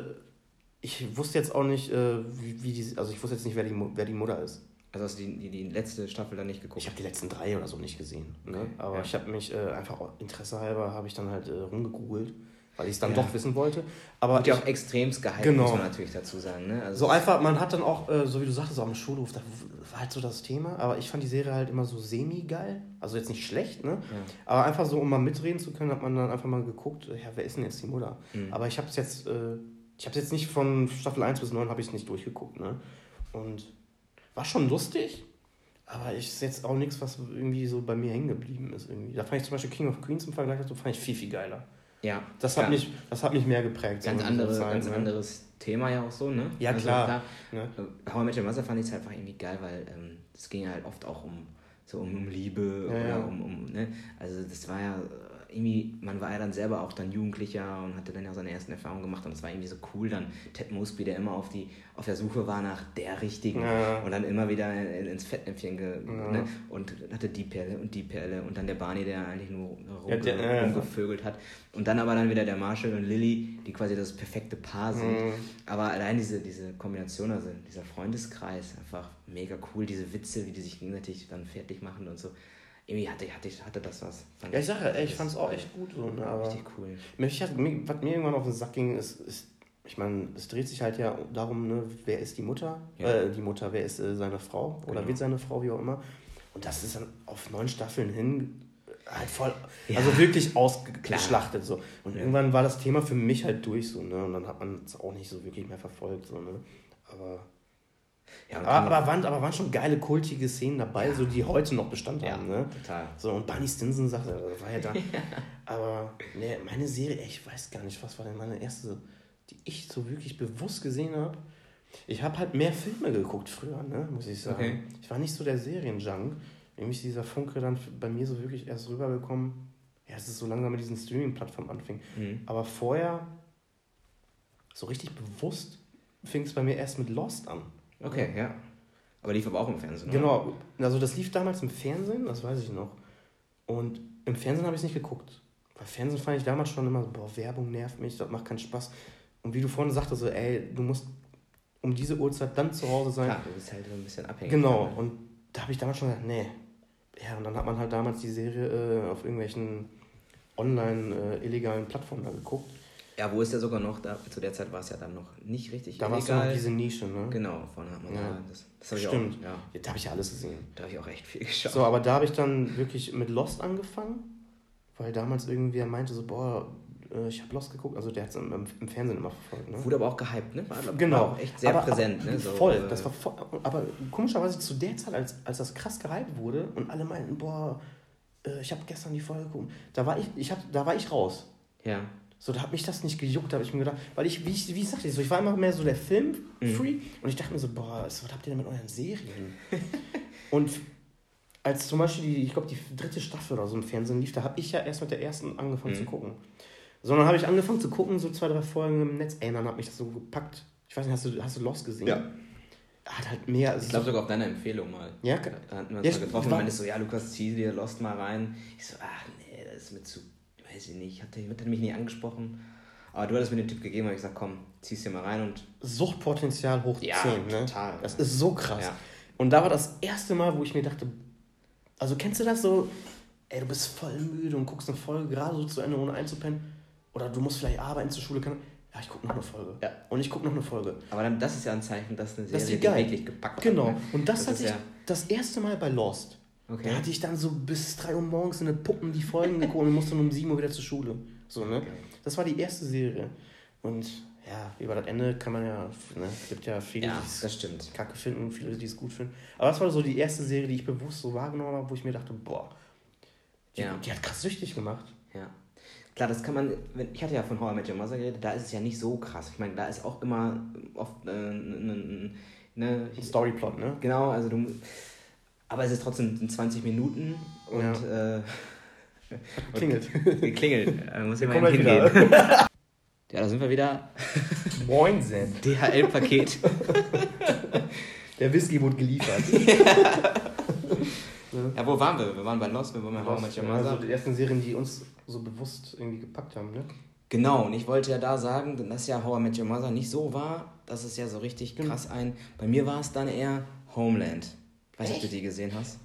ich wusste jetzt auch nicht, äh, wie, wie die, also ich wusste jetzt nicht, wer die, wer die Mutter ist. Also hast du die, die, die letzte Staffel dann nicht geguckt? Ich habe die letzten drei oder so nicht gesehen. Ne? Okay, Aber ja. ich habe mich äh, einfach Interesse halber, habe ich dann halt äh, rumgegoogelt, weil ich es dann Ja. doch wissen wollte. Aber Wird ja ich- auch extremst gehypt, Genau. muss man natürlich dazu sagen. Ne? Also so einfach, man hat dann auch, äh, so wie du sagtest, auch im Schulhof, da war halt so das Thema. Aber ich fand die Serie halt immer so semi-geil. Also jetzt nicht schlecht, ne? Aber einfach so, um mal mitreden zu können, hat man dann einfach mal geguckt, ja, wer ist denn jetzt die Mutter? Mhm. Aber ich habe es jetzt, äh, ich habe jetzt nicht von Staffel 1 bis 9 habe ich es nicht durchgeguckt, ne? Und war schon lustig, aber ich ist jetzt auch nichts, was irgendwie so bei mir hängen geblieben ist irgendwie. Da fand ich zum Beispiel King of Queens im Vergleich dazu, fand ich viel, viel geiler. Ja, Das hat, klar. mich, das hat mich mehr geprägt. ganz, so andere, Zeit, ganz ne? anderes Thema ja auch so, ne? Ja, klar. Ne? äh, How I Met Your Mother fand ich es halt einfach irgendwie geil, weil ähm, es ging ja halt oft auch um so um, um Liebe Ja, oder ja. um, um ne? Also das war ja irgendwie, man war ja dann selber auch dann Jugendlicher und hatte dann ja seine ersten Erfahrungen gemacht und es war irgendwie so cool dann Ted Mosby, der immer auf die auf der Suche war nach der richtigen Ja. und dann immer wieder in, ins Fettnäpfchen ge, Ja. ne? und hatte die Perle und die Perle und dann der Barney, der eigentlich nur rum, Ja, der- ja, ja. rumgevögelt hat und dann aber dann wieder der Marshall und Lily, die quasi das perfekte Paar sind. Mhm. Aber allein diese, diese Kombination, also dieser Freundeskreis, einfach mega cool, diese Witze, wie die sich gegenseitig dann fertig machen und so. Irgendwie hatte, hatte, hatte das was. Fand Ja, ich sage, ey, ich fand es auch echt gut. So, ne? Aber Richtig cool. mich hat, mir, was mir irgendwann auf den Sack ging, ist, ist ich meine, es dreht sich halt ja darum, ne, wer ist die Mutter? Ja. Äh, die Mutter, wer ist äh, seine Frau? Oder Genau. wird seine Frau, wie auch immer. Und das ist dann auf neun Staffeln hin halt voll, Ja. also wirklich ausgeschlachtet. So. Und Ja. irgendwann war das Thema für mich halt durch so, ne? Und dann hat man es auch nicht so wirklich mehr verfolgt. So, ne? Aber, Ja, aber, aber, waren, aber waren schon geile, kultige Szenen dabei, Ja. so die heute noch Bestand ja, haben. Ne? total. So, und Barney Stinson sagt, er war ja da. Aber ne, meine Serie, ich weiß gar nicht, was war denn meine erste, die ich so wirklich bewusst gesehen habe. Ich habe halt mehr Filme geguckt früher, ne, muss ich sagen. Okay. Ich war nicht so der Serienjunk. Nämlich dieser Funke dann bei mir so wirklich erst rübergekommen, ja, es ist so langsam mit diesen Streaming-Plattformen anfing. Mhm. Aber vorher, so richtig bewusst, fing es bei mir erst mit Lost an. Okay, ja. Aber lief aber auch im Fernsehen, oder? Genau, also das lief damals im Fernsehen, das weiß ich noch. Und im Fernsehen habe ich es nicht geguckt. Weil Fernsehen fand ich damals schon immer so, boah, Werbung nervt mich, das macht keinen Spaß. Und wie du vorhin sagtest, so, ey, du musst um diese Uhrzeit dann zu Hause sein. Klar, du bist halt so ein bisschen abhängig. Genau, Ne? und da habe ich damals schon gesagt, nee. Ja, und dann hat man halt damals die Serie äh, auf irgendwelchen online äh, illegalen Plattformen da geguckt. Ja, wo ist der sogar noch? Da, zu der Zeit war es ja dann noch nicht richtig Da war es ja noch diese Nische, ne? Genau, vorne hat man Ja. da. Das, das habe ich Stimmt. auch. Ja, Ja, da habe ich ja alles gesehen. da habe ich auch echt viel geschaut. So, aber da habe ich dann wirklich mit Lost angefangen, weil damals irgendwer meinte so, boah, äh, ich habe Lost geguckt, also der hat es im, im, Fernsehen immer verfolgt. Ne? Wurde aber auch gehypt, ne? War, Genau. War auch echt sehr aber, präsent, ne? So, voll, äh, das war voll, aber komischerweise zu der Zeit, als, als das krass gehypt wurde und alle meinten, boah, äh, ich habe gestern die Folge geguckt, da war ich, ich hab, da war ich raus. Ja. So, da hat mich das nicht gejuckt, habe ich mir gedacht, weil ich, wie ich, wie ich sagte, so, ich war immer mehr so der Film-Free und ich dachte mir so, boah, was habt ihr denn mit euren Serien? und als zum Beispiel, die, ich glaube, die dritte Staffel oder so im Fernsehen lief, da habe ich ja erst mit der ersten angefangen Mhm. zu gucken. Sondern habe ich angefangen zu gucken, so zwei, drei Folgen im Netz, ey, dann hat mich das so gepackt. Ich weiß nicht, hast du, hast du Lost gesehen? Ja. Hat halt mehr. Ich glaube sogar auf deine Empfehlung mal. Ja, Da hatten wir uns Ja, mal getroffen und meintest so, ja, Lukas, zieh dir Lost mal rein. Ich so, ach nee, das ist mir zu, weiß ich nicht, hat, hat er mich nie angesprochen. Aber du hattest mir den Tipp gegeben und ich gesagt, komm, zieh's dir mal rein und. Suchtpotenzial hoch Ja, 10, ne? total. Das ist so krass. Ja. Und da war das erste Mal, wo ich mir dachte, also kennst du das so, ey, du bist voll müde und guckst eine Folge gerade so zu Ende, ohne einzupennen. Oder du musst vielleicht arbeiten zur Schule, kann, ja, ich guck noch eine Folge. Ja. Und ich guck noch eine Folge. Aber dann, das ist ja ein Zeichen, dass eine Das Serie ist die geil. wirklich gepackt Genau. hat. ne? Und das, Das hatte ist ich ja- das erste Mal bei Lost. Okay. Da hatte ich dann so bis 3 Uhr morgens in den Puppen die Folgen geguckt und musste dann um 7 Uhr wieder zur Schule. So, ne? Das war die erste Serie. Und ja, über das Ende kann man ja, ne, es gibt ja viele, Ja, die es kacke finden und viele, die es gut finden. Aber das war so die erste Serie, die ich bewusst so wahrgenommen habe, wo ich mir dachte, boah, die, Ja. die hat krass süchtig gemacht. Ja. Klar, das kann man, wenn, ich hatte ja von I Met Your Mother geredet, da ist es ja nicht so krass. Ich meine, da ist auch immer oft äh, ne, ne, Ein Storyplot, ne? genau, also du, aber es ist trotzdem in 20 Minuten und äh, Klingelt. geklingelt. Da muss ich mal hingehen. ja, da sind wir wieder. Moinsen. DHL-Paket. Der Whisky wurde geliefert. ja, wo waren wir? Wir waren bei Lost, wir waren bei How Met Your Mother. also die ersten Serien, die uns so bewusst irgendwie gepackt haben, ne? Genau, und ich wollte ja da sagen, dass ja How I Met Your Mother nicht so war, dass es ja so richtig krass ein. Bei mir war es dann eher Homeland. Weiß nicht, ob du die gesehen hast.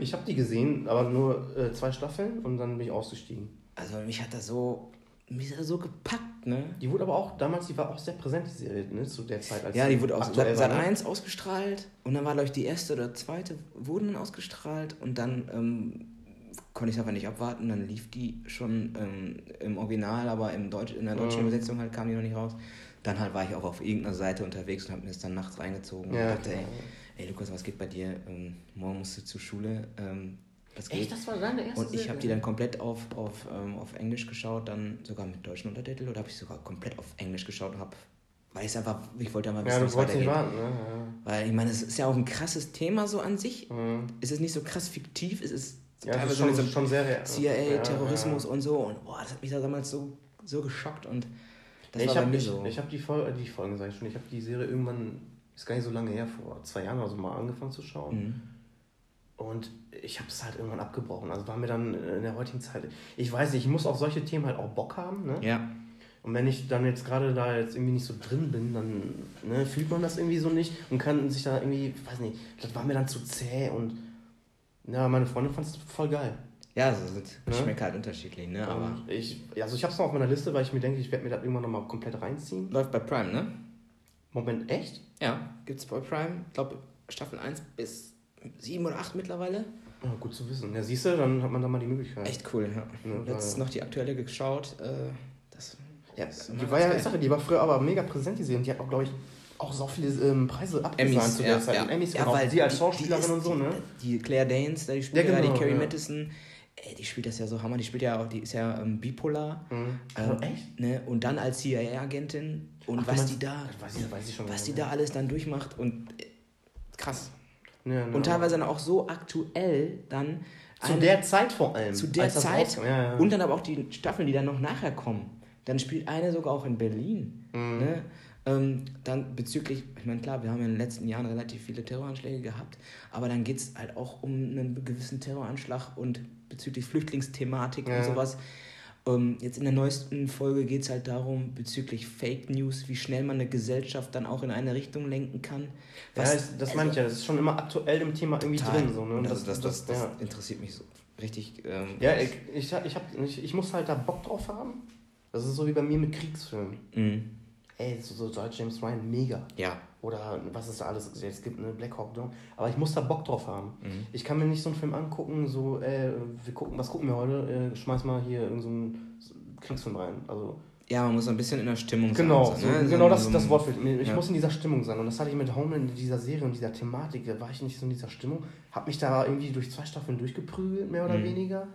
Ich habe die gesehen, aber nur äh, zwei Staffeln und dann bin ich ausgestiegen. Also mich hat das so, mich hat das so gepackt, ne? Die wurde aber auch, damals, die war auch sehr präsent, die Serie, ne? Zu der Zeit. Als Ja, die wurde aus aktuell Sat war, ne? 1 ausgestrahlt und dann war, glaube ich, die erste oder zweite wurden dann ausgestrahlt und dann ähm, konnte ich es einfach nicht abwarten. Dann lief die schon ähm, im Original, aber im Deutsch, in der deutschen Mhm. Übersetzung halt kam die noch nicht raus. Dann halt war ich auch auf irgendeiner Seite unterwegs und habe mir das dann nachts reingezogen Ja, und dachte, klar. ey, ey Lukas, was geht bei dir? Ähm, morgen musst du zur Schule. Ähm, was geht? Echt, das war deine erste Und ich habe die dann komplett auf, auf, ähm, auf Englisch geschaut, dann sogar mit deutschen Untertiteln oder habe ich sogar komplett auf Englisch geschaut und habe, weil ich es einfach, ich wollte einfach Ja, wissen, du was wolltest nicht weitergeht. warten, ne? Weil ich meine, es ist ja auch ein krasses Thema so an sich. Ja. Mhm. Es ist nicht so krass fiktiv, es ist Ja, das ist teilweise schon, so schon sehr real. CIA, Ja, Terrorismus ja. und so. Und boah, das hat mich da damals so, so geschockt und das ich war bei habe mir ich, so. ich hab die, Folge, die Folgen, sag ich schon, ich habe die Serie irgendwann, ist gar nicht so lange her, vor zwei Jahren oder so mal angefangen zu schauen. Mhm. Und ich habe es halt irgendwann abgebrochen. Also war mir dann in der heutigen Zeit, ich weiß nicht, ich muss auf solche Themen halt auch Bock haben. Ne? Ja, Und wenn ich dann jetzt gerade da jetzt irgendwie nicht so drin bin, dann ne, fühlt man das irgendwie so nicht und kann sich da irgendwie, weiß nicht, das war mir dann zu zäh und ja, meine Freundin fand es voll geil. ja, also sind Ne? Geschmäcker halt unterschiedlich, ne? Aber ich, also ich habe es noch auf meiner Liste, weil ich mir denke, ich werde mir das irgendwann nochmal komplett reinziehen. läuft bei Prime, ne? Moment, echt? Ja, gibt's bei Prime. Ich glaube, Staffel 1 bis 7 oder 8 mittlerweile. Ja, gut zu wissen. Ja, siehst du, dann hat man da mal die Möglichkeit. Echt cool, ja. Ja, Letztens noch die aktuelle geschaut. Äh, das, Ja, das die war ja, ich sag ja, die war früher aber mega präsent, die Serie. Und die hat auch, glaube ich, auch so viele ähm, Preise abgesahnt Emmys, zu der ja, Zeit. ja. Und Emmys, ja, genau. weil sie als die- Schauspielerin die ist- und so, ne? Die Claire Danes, da die spielt Ja, ja, genau, die Carrie ja. Mathison, ey, die spielt das ja so hammer. Die spielt ja auch, die ist ja ähm, bipolar. Mhm. Ähm, Oh, echt? Ne? Und dann als CIA-Agentin und Ach, was meinst- die da, weiß ich, weiß ich schon was die da alles dann durchmacht und äh, krass. Ja, ne, Und teilweise dann auch so aktuell dann. Zu eine- der Zeit vor allem. zu der Zeit. Ja, ja. und dann aber auch die Staffeln, die dann noch nachher kommen. Dann spielt eine sogar auch in Berlin. Mhm. Ne? Ähm, dann bezüglich, ich meine, klar, wir haben ja in den letzten Jahren relativ viele Terroranschläge gehabt, aber dann geht es halt auch um einen gewissen Terroranschlag und bezüglich Flüchtlingsthematik und sowas. Ähm, jetzt in der neuesten Folge geht es halt darum, bezüglich Fake News, wie schnell man eine Gesellschaft dann auch in eine Richtung lenken kann. ja, das, das meine ich ja. Das ist schon immer aktuell im Thema irgendwie Total. drin. So, ne? Und das, das, das, das, ja. interessiert mich so richtig. Ähm, Ja, ich, ich, ich, hab, ich, ich muss halt da Bock drauf haben. Das ist so wie bei mir mit Kriegsfilmen. mhm. Ey, so, so James Ryan, mega. Ja. Oder was es da alles jetzt gibt, ne? Black Hawk Down. Aber ich muss da Bock drauf haben. Mhm. Ich kann mir nicht so einen Film angucken, so, äh, wir gucken, was gucken wir heute? Äh, schmeiß mal hier irgendeinen so einen Kriegsfilm rein. Also, Ja, man muss ein bisschen in der Stimmung genau, sein. so, ne? genau das so, ist das Wort für Ich ja. muss in dieser Stimmung sein. Und das hatte ich mit Homeland in dieser Serie und dieser Thematik. Da war ich nicht so in dieser Stimmung. Hab mich da irgendwie durch zwei Staffeln durchgeprügelt, mehr oder Mhm. weniger.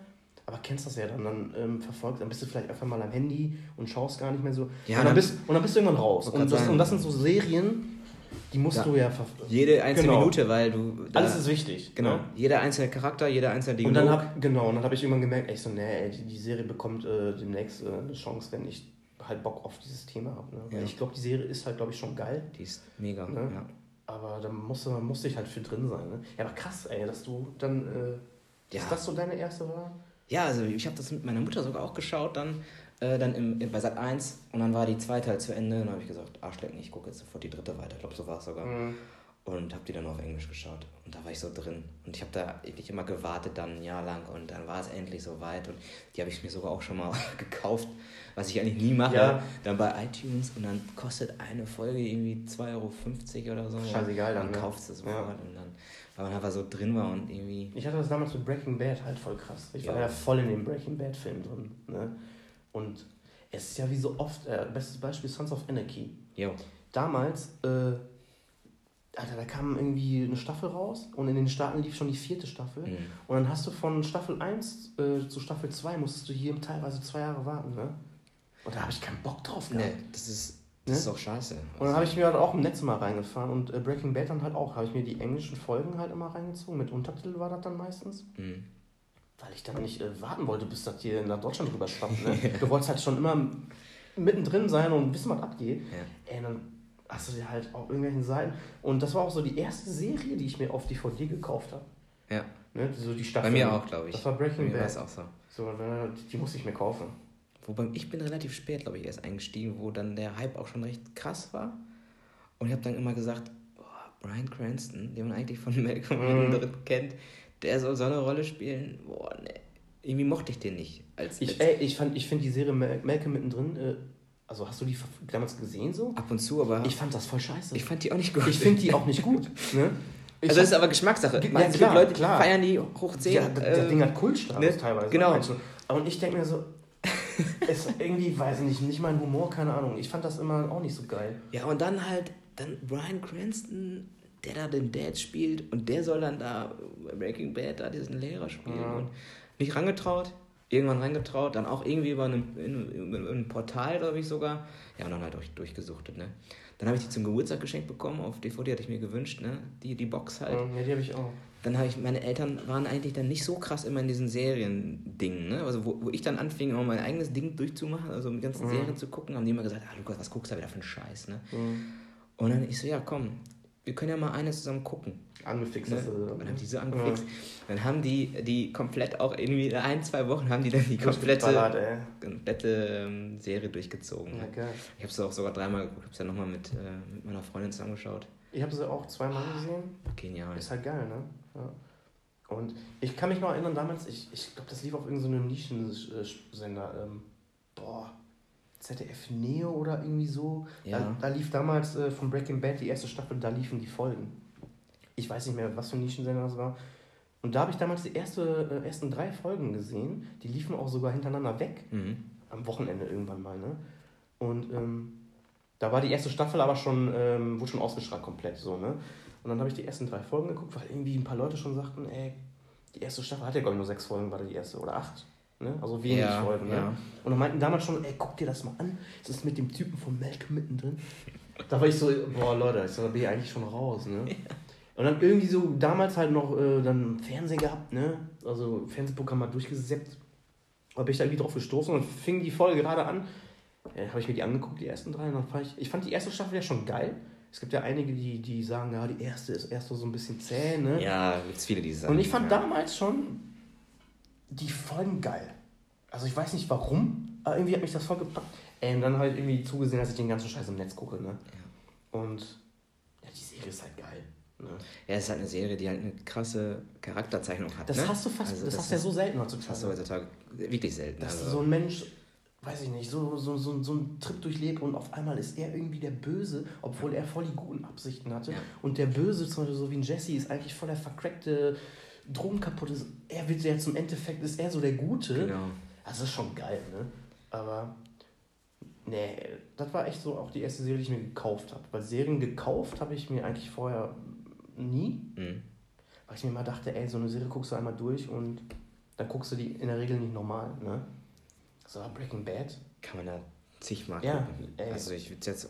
Aber kennst das ja dann, dann ähm, verfolgt, dann bist du vielleicht einfach mal am Handy und schaust gar nicht mehr so. Ja, und, dann dann- bist, und dann bist du irgendwann raus. Und das, und das sind so Serien, die musst Ja. du ja verfolgen. Jede einzelne Genau. Minute, weil du. Alles ist wichtig. Genau. Ne? Jeder einzelne Charakter, jeder einzelne Und Dialog. dann hab, genau, und dann habe ich irgendwann gemerkt, ey, so, nee, ey, die, die Serie bekommt äh, demnächst äh, eine Chance, wenn ich halt Bock auf dieses Thema habe. Ne? Weil Ja. ich glaube, die Serie ist halt, glaube ich, schon geil. Die ist mega. Ne? Ja. Aber da musste, musste ich halt für drin sein. Ne? Ja, aber krass, ey, dass du dann. Äh, Ja. Ist das so deine erste Wahl? Ja, also ich habe das mit meiner Mutter sogar auch geschaut dann. äh, dann im, im, bei Sat 1 und dann war die zweite halt zu Ende und dann habe ich gesagt, Arschleck, ich gucke jetzt sofort die dritte weiter. Ich glaube, so war es sogar. Mhm. Und habe die dann auf Englisch geschaut. Und da war ich so drin. Und ich habe da wirklich immer gewartet, dann ein Jahr lang. Und dann war es endlich soweit. Und die habe ich mir sogar auch schon mal gekauft, was ich eigentlich nie mache. Ja. Dann bei iTunes. Und dann kostet eine Folge irgendwie 2,50 Euro oder so. Scheißegal dann. Dann ne? kaufst du es ja. und dann, weil man einfach so drin war und irgendwie. Ich hatte das damals mit Breaking Bad halt voll krass. Ich ja. war ja voll in dem Breaking Bad-Film drin. Ne? Und es ist ja wie so oft, äh, bestes Beispiel Sons of Anarchy. Jo. Damals, äh, Alter, da kam irgendwie eine Staffel raus und in den Staaten lief schon die vierte Staffel. Mhm. Und dann hast du von Staffel 1 äh, zu Staffel 2 musstest du hier teilweise zwei Jahre warten, ne? Und da habe ich keinen Bock drauf gehabt. Nee, das ist, das ne? ist auch scheiße. Und dann habe ich mir halt auch im Netz mal reingefahren und äh, Breaking Bad dann halt auch, habe ich mir die englischen Folgen halt immer reingezogen. Mit Untertitel war das dann meistens. Mhm. Weil ich dann nicht äh, warten wollte, bis das hier nach Deutschland rüber schwappt. Ne? du wolltest halt schon immer mittendrin sein und wissen, was abgeht. Ja. Ey, dann hast du dir halt auf irgendwelchen Seiten. Und das war auch so die erste Serie, die ich mir auf DVD gekauft habe. Ja. Ne, so die Staffel. Bei mir auch, glaube ich. Das war Breaking Bad. Das auch so. So, die musste ich mir kaufen. Wobei ich bin relativ spät, glaube ich, erst eingestiegen, wo dann der Hype auch schon recht krass war. Und ich habe dann immer gesagt, oh, Brian Cranston, den man eigentlich von Malcolm mhm. kennt, der soll so eine Rolle spielen. Boah, ne. Irgendwie mochte ich den nicht. Als, ich, ey, ich, ich finde die Serie Malcolm mittendrin äh, also hast du die damals gesehen so? Ab und zu, aber. Ich fand das voll scheiße. Ich fand die auch nicht gut. Ich finde die auch nicht gut. Ne? Also das ist aber Geschmackssache. Ja, es klar, Leute, klar. feiern die hoch 10. Ja, der, äh, Ding hat Kultstatus ne? teilweise. Genau. Und ich denke mir so, ist irgendwie, weiß ich nicht, nicht mein Humor, keine Ahnung. Ich fand das immer auch nicht so geil. Ja, und dann halt, dann Brian Cranston, der da den Dad spielt und der soll dann da Breaking Bad da diesen Lehrer spielen ja. und nicht rangetraut irgendwann reingetraut, dann auch irgendwie über ein Portal, glaube ich sogar. Ja, und dann halt durch, durchgesuchtet, ne? Dann habe ich die zum Geburtstag geschenkt bekommen, auf DVD hatte ich mir gewünscht, ne? Die, die Box halt. Ja, die habe ich auch. Dann habe ich, meine Eltern waren eigentlich dann nicht so krass immer in diesen Serien-Dingen, ne? Also wo, wo ich dann anfing, auch mein eigenes Ding durchzumachen, also mit ganzen mhm. Serien zu gucken, haben die immer gesagt, ah Lukas, was guckst du da wieder für einen Scheiß, ne? Mhm. Und dann ich so, ja komm, wir können ja mal eine zusammen gucken. Angefixt. Ne? Dann haben die so angefixt. Ja. Dann haben die die komplett auch irgendwie in ein, zwei Wochen haben die dann die komplette, Ballert, komplette ähm, Serie durchgezogen. Ja, geil. Ich habe sie auch sogar dreimal geguckt. Ich habe es ja nochmal mit, äh, mit meiner Freundin zusammengeschaut. Ich habe sie auch zweimal gesehen. Genial. Ist halt geil, ne? Ja. Und ich kann mich noch erinnern, damals, ich, ich glaube, das lief auf irgendeinem so Nischensender. Ähm, boah, ZDF Neo oder irgendwie so. Ja. Da, da lief damals äh, von Breaking Bad die erste Staffel, da liefen die Folgen. Ich weiß nicht mehr, was für ein Nischensender das war. Und da habe ich damals die erste, äh, ersten drei Folgen gesehen. Die liefen auch sogar hintereinander weg. Mhm. Am Wochenende irgendwann mal, ne? Und ähm, da war die erste Staffel aber schon, ähm, wurde schon ausgestrahlt komplett, so, ne? Und dann habe ich die ersten drei Folgen geguckt, weil irgendwie ein paar Leute schon sagten, ey, die erste Staffel hat ja, glaube ich, nur sechs Folgen, war die erste, oder acht. Ne? Also wenig ja, Folgen. Ne? Ja. Und dann meinten damals schon, ey, guck dir das mal an. Das ist mit dem Typen von Malcolm mittendrin. Da war ich so, boah, Leute, ich so, da bin ich eigentlich schon raus. Ne? Ja. Und dann irgendwie so damals halt noch äh, dann Fernsehen gehabt, ne? Also Fernsehprogramm mal durchgesäppt. Da bin ich da irgendwie drauf gestoßen und fing die Folge gerade an. Äh, Habe ich mir die angeguckt, die ersten drei. Und dann fand ich, ich fand die erste Staffel ja schon geil. Es gibt ja einige, die, die sagen, ja, die erste ist erst so ein bisschen zäh, ne? Ja, gibt es viele, die sagen. Und ich fand ja. damals schon die Folgen geil. Also ich weiß nicht warum, aber irgendwie hat mich das voll gepackt. Ey, und dann halt irgendwie zugesehen, dass ich den ganzen Scheiß im Netz gucke, ne? Ja. Und ja, die Serie ist halt geil. Ne? Ja, es ist halt eine Serie, die halt eine krasse Charakterzeichnung hat. Das ne? hast du fast, also das, das hast du ja so selten heutzutage. Das hast du heutzutage wirklich selten. Dass also. so ein Mensch, weiß ich nicht, so, so, so, so einen Trip durchlebt und auf einmal ist er irgendwie der Böse, obwohl er voll die guten Absichten hatte. Ja. Und der Böse, zum Beispiel so wie ein Jesse, ist eigentlich voll der vercrackte Drogen kaputt ist. Er wird ja zum Endeffekt, ist er so der Gute. Genau. Das ist schon geil, ne? Aber, nee, das war echt so auch die erste Serie, die ich mir gekauft habe. Weil Serien gekauft habe ich mir eigentlich vorher nie. Mhm. Weil ich mir immer dachte, ey, so eine Serie guckst du einmal durch und dann guckst du die in der Regel nicht normal, ne? So, Breaking Bad. Kann man da zigmal ja, gucken. Ey. Also ich würde jetzt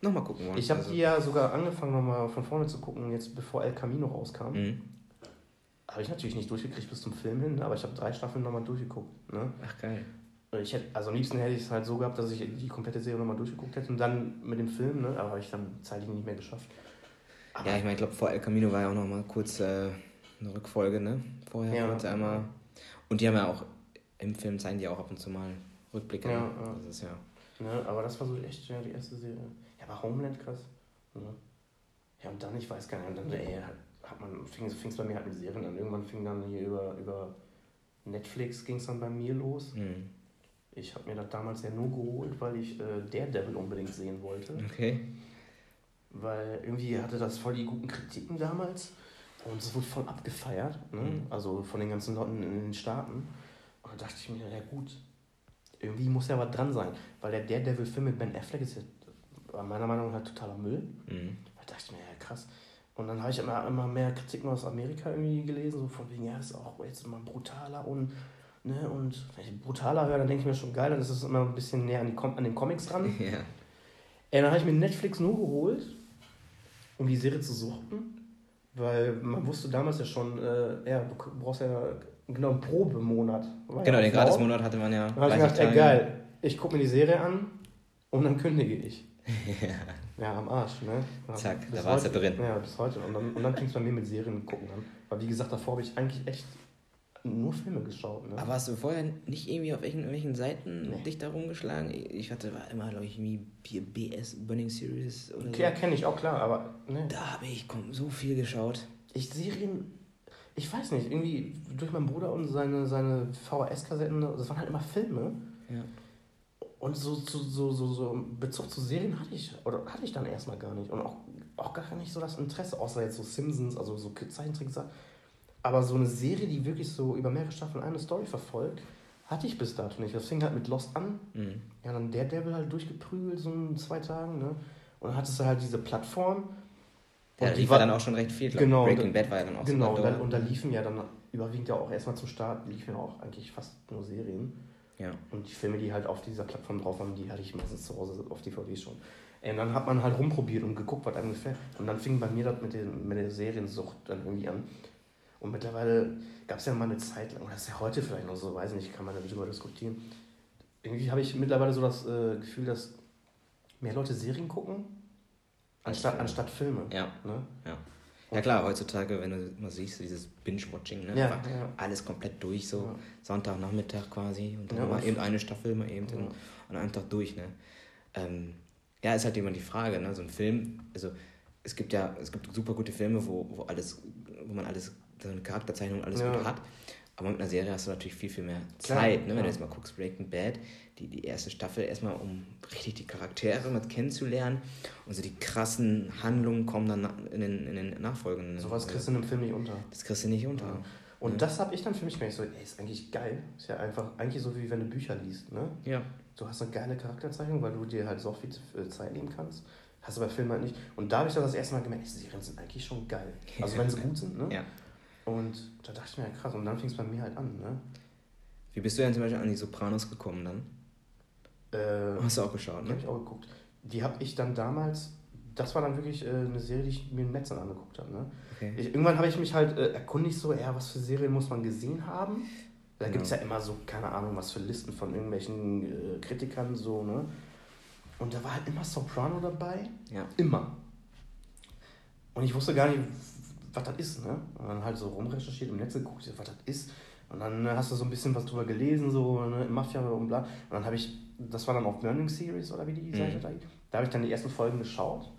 nochmal gucken wollen. Ich habe also. die ja sogar angefangen, nochmal von vorne zu gucken, jetzt bevor El Camino rauskam. Mhm. Habe ich natürlich nicht durchgekriegt bis zum Film hin, aber ich habe drei Staffeln nochmal durchgeguckt. Ne? Ach geil. Ich hätte, also am liebsten hätte ich es halt so gehabt, dass ich die komplette Serie nochmal durchgeguckt hätte und dann mit dem Film, ne? aber habe ich dann zeitlich nicht mehr geschafft. Aber ja, ich meine, ich glaube, vor El Camino war ja auch nochmal kurz äh, eine Rückfolge, ne? Vorher ja. kurz einmal. Und die haben ja auch, im Film zeigen die auch ab und zu mal Rückblicke. Ja, ne? ja. Das ist ja. Ne, aber das war so echt ja, die erste Serie. Ja, aber Homeland krass. Ne? Ja, und dann, ich weiß gar nicht, und dann ey, hat man, fing es bei mir halt mit Serien an. Irgendwann fing dann hier über, über Netflix ging es dann bei mir los. Mhm. Ich habe mir das damals ja nur geholt, weil ich äh, Daredevil unbedingt sehen wollte. Okay. Weil irgendwie hatte das voll die guten Kritiken damals. Und es wurde voll abgefeiert. Ne? Mhm. Also von den ganzen Leuten in den Staaten. Und da dachte ich mir, ja gut, irgendwie muss ja was dran sein. Weil der Daredevil-Film mit Ben Affleck ist ja war meiner Meinung nach totaler Müll. Mhm. Da dachte ich mir, ja krass. Und dann habe ich immer, immer mehr Kritiken aus Amerika irgendwie gelesen, so von wegen, ja, ist auch jetzt immer brutaler und, ne, und wenn ich brutaler höre, dann denke ich mir schon geil, dann ist es immer ein bisschen näher an, die, Com- an den Comics dran. Ja. Ey, dann habe ich mir Netflix nur geholt, um die Serie zu suchten, weil man wusste damals ja schon, äh, ja, du brauchst ja genau einen Probemonat. Genau, ja den. Gratismonat hatte man ja. Dann habe ich 30 gedacht, ey, geil, ich gucke mir die Serie an und dann kündige ich. ja. Ja, am Arsch, ne? Ja, Zack, bis da war's ja heute- drin. Ja, bis heute. Und dann, und dann fing es bei mir mit Serien gucken an. Weil wie gesagt, davor habe ich eigentlich echt nur Filme geschaut. Ne? Aber hast du vorher nicht irgendwie auf irgendwelchen Seiten Nee. dich da rumgeschlagen? Ich hatte war immer, glaube ich, wie hier BS Burning Series oder Okay, ja, so. kenne ich auch klar, aber ne, Da habe ich so viel geschaut. ich Serien, ich weiß nicht, irgendwie durch meinen Bruder und seine, seine VHS-Kassetten, das waren halt immer Filme. Ja. Und so, so, so, so, so Bezug zu Serien hatte ich, oder hatte ich dann erstmal gar nicht. Und auch, auch gar nicht so das Interesse, außer jetzt so Simpsons, also so Zeichentricks. Aber so eine Serie, die wirklich so über mehrere Staffeln eine Story verfolgt, hatte ich bis dato nicht. Das fing halt mit Lost an. Mhm. Ja, dann der Devil halt durchgeprügelt, so in zwei Tagen, ne? Und dann hattest du halt diese Plattform. Ja, da die lief war- ja dann auch schon recht viel. Genau, Breaking Bad war ja dann auch Genau, und da, und da liefen ja dann überwiegend ja auch erstmal zum Start, liefen ja auch eigentlich fast nur Serien. Ja. Und die Filme, die halt auf dieser Plattform drauf waren, die hatte ich meistens zu Hause auf DVD schon. Und dann hat man halt rumprobiert und geguckt, was einem gefällt. Und dann fing bei mir das mit, den, mit der Seriensucht dann irgendwie an. Und mittlerweile gab es ja mal eine Zeit lang, oder das ist ja heute vielleicht noch so, weiß nicht, kann man darüber diskutieren. Irgendwie habe ich mittlerweile so das äh, Gefühl, dass mehr Leute Serien gucken, anstatt, Filme. anstatt Filme. Ja. Ne? ja, klar, heutzutage, wenn du mal siehst, dieses Binge-Watching, ne? Ja, ja. alles komplett durch, so Ja. Sonntagnachmittag quasi. Und dann Ja, mal eben eine Staffel, mal eben Ja. in, an einem Tag durch, ne? Ähm, ja, ist halt immer die Frage, ne? So ein Film, also es gibt ja, es gibt super gute Filme, wo, wo alles, wo man alles, so eine Charakterzeichnung alles Ja. gut hat. Aber mit einer Serie hast du natürlich viel, viel mehr Klar, Zeit, ne? Wenn klar. du jetzt mal guckst, Breaking Bad, die, die erste Staffel erstmal, um richtig die Charaktere mal kennenzulernen. Und so die krassen Handlungen kommen dann in den, in den nachfolgenden. Sowas kriegst du in einem Film nicht unter. Das kriegst du nicht unter. Ja. Und Ja. das habe ich dann für mich gemerkt, so, ey, ist eigentlich geil. Ist ja einfach, eigentlich so wie wenn du Bücher liest, ne? Ja. Du hast eine geile Charakterzeichnung, weil du dir halt so viel äh, Zeit nehmen kannst. Hast du bei Filmen halt nicht. Und da habe ich dann das erste Mal gemerkt, ey, Serien sind eigentlich schon geil. Also wenn sie gut sind, ne? Ja. Und da dachte ich mir, ja krass, und dann fing es bei mir halt an, ne? Wie bist du denn zum Beispiel an die Sopranos gekommen dann? Äh, Hast du auch geschaut, ne? habe ich auch geguckt. Die habe ich dann damals, das war dann wirklich äh, eine Serie, die ich mir in Metzern angeguckt habe, ne? Okay. Ich, irgendwann habe ich mich halt äh, erkundigt, so, ja, was für Serien muss man gesehen haben. Da Genau. gibt es ja immer so, keine Ahnung, was für Listen von irgendwelchen äh, Kritikern, so, ne? Und da war halt immer Soprano dabei. Ja. Immer. Und ich wusste gar nicht, was das ist, ne? Und dann halt so rumrecherchiert im Netz geguckt, was das ist. Und dann äh, hast du so ein bisschen was drüber gelesen, so, ne, Mafia und bla. Und dann habe ich, das war dann auf Burning Series oder wie die Mhm. Seite da. Da habe ich dann die ersten Folgen geschaut.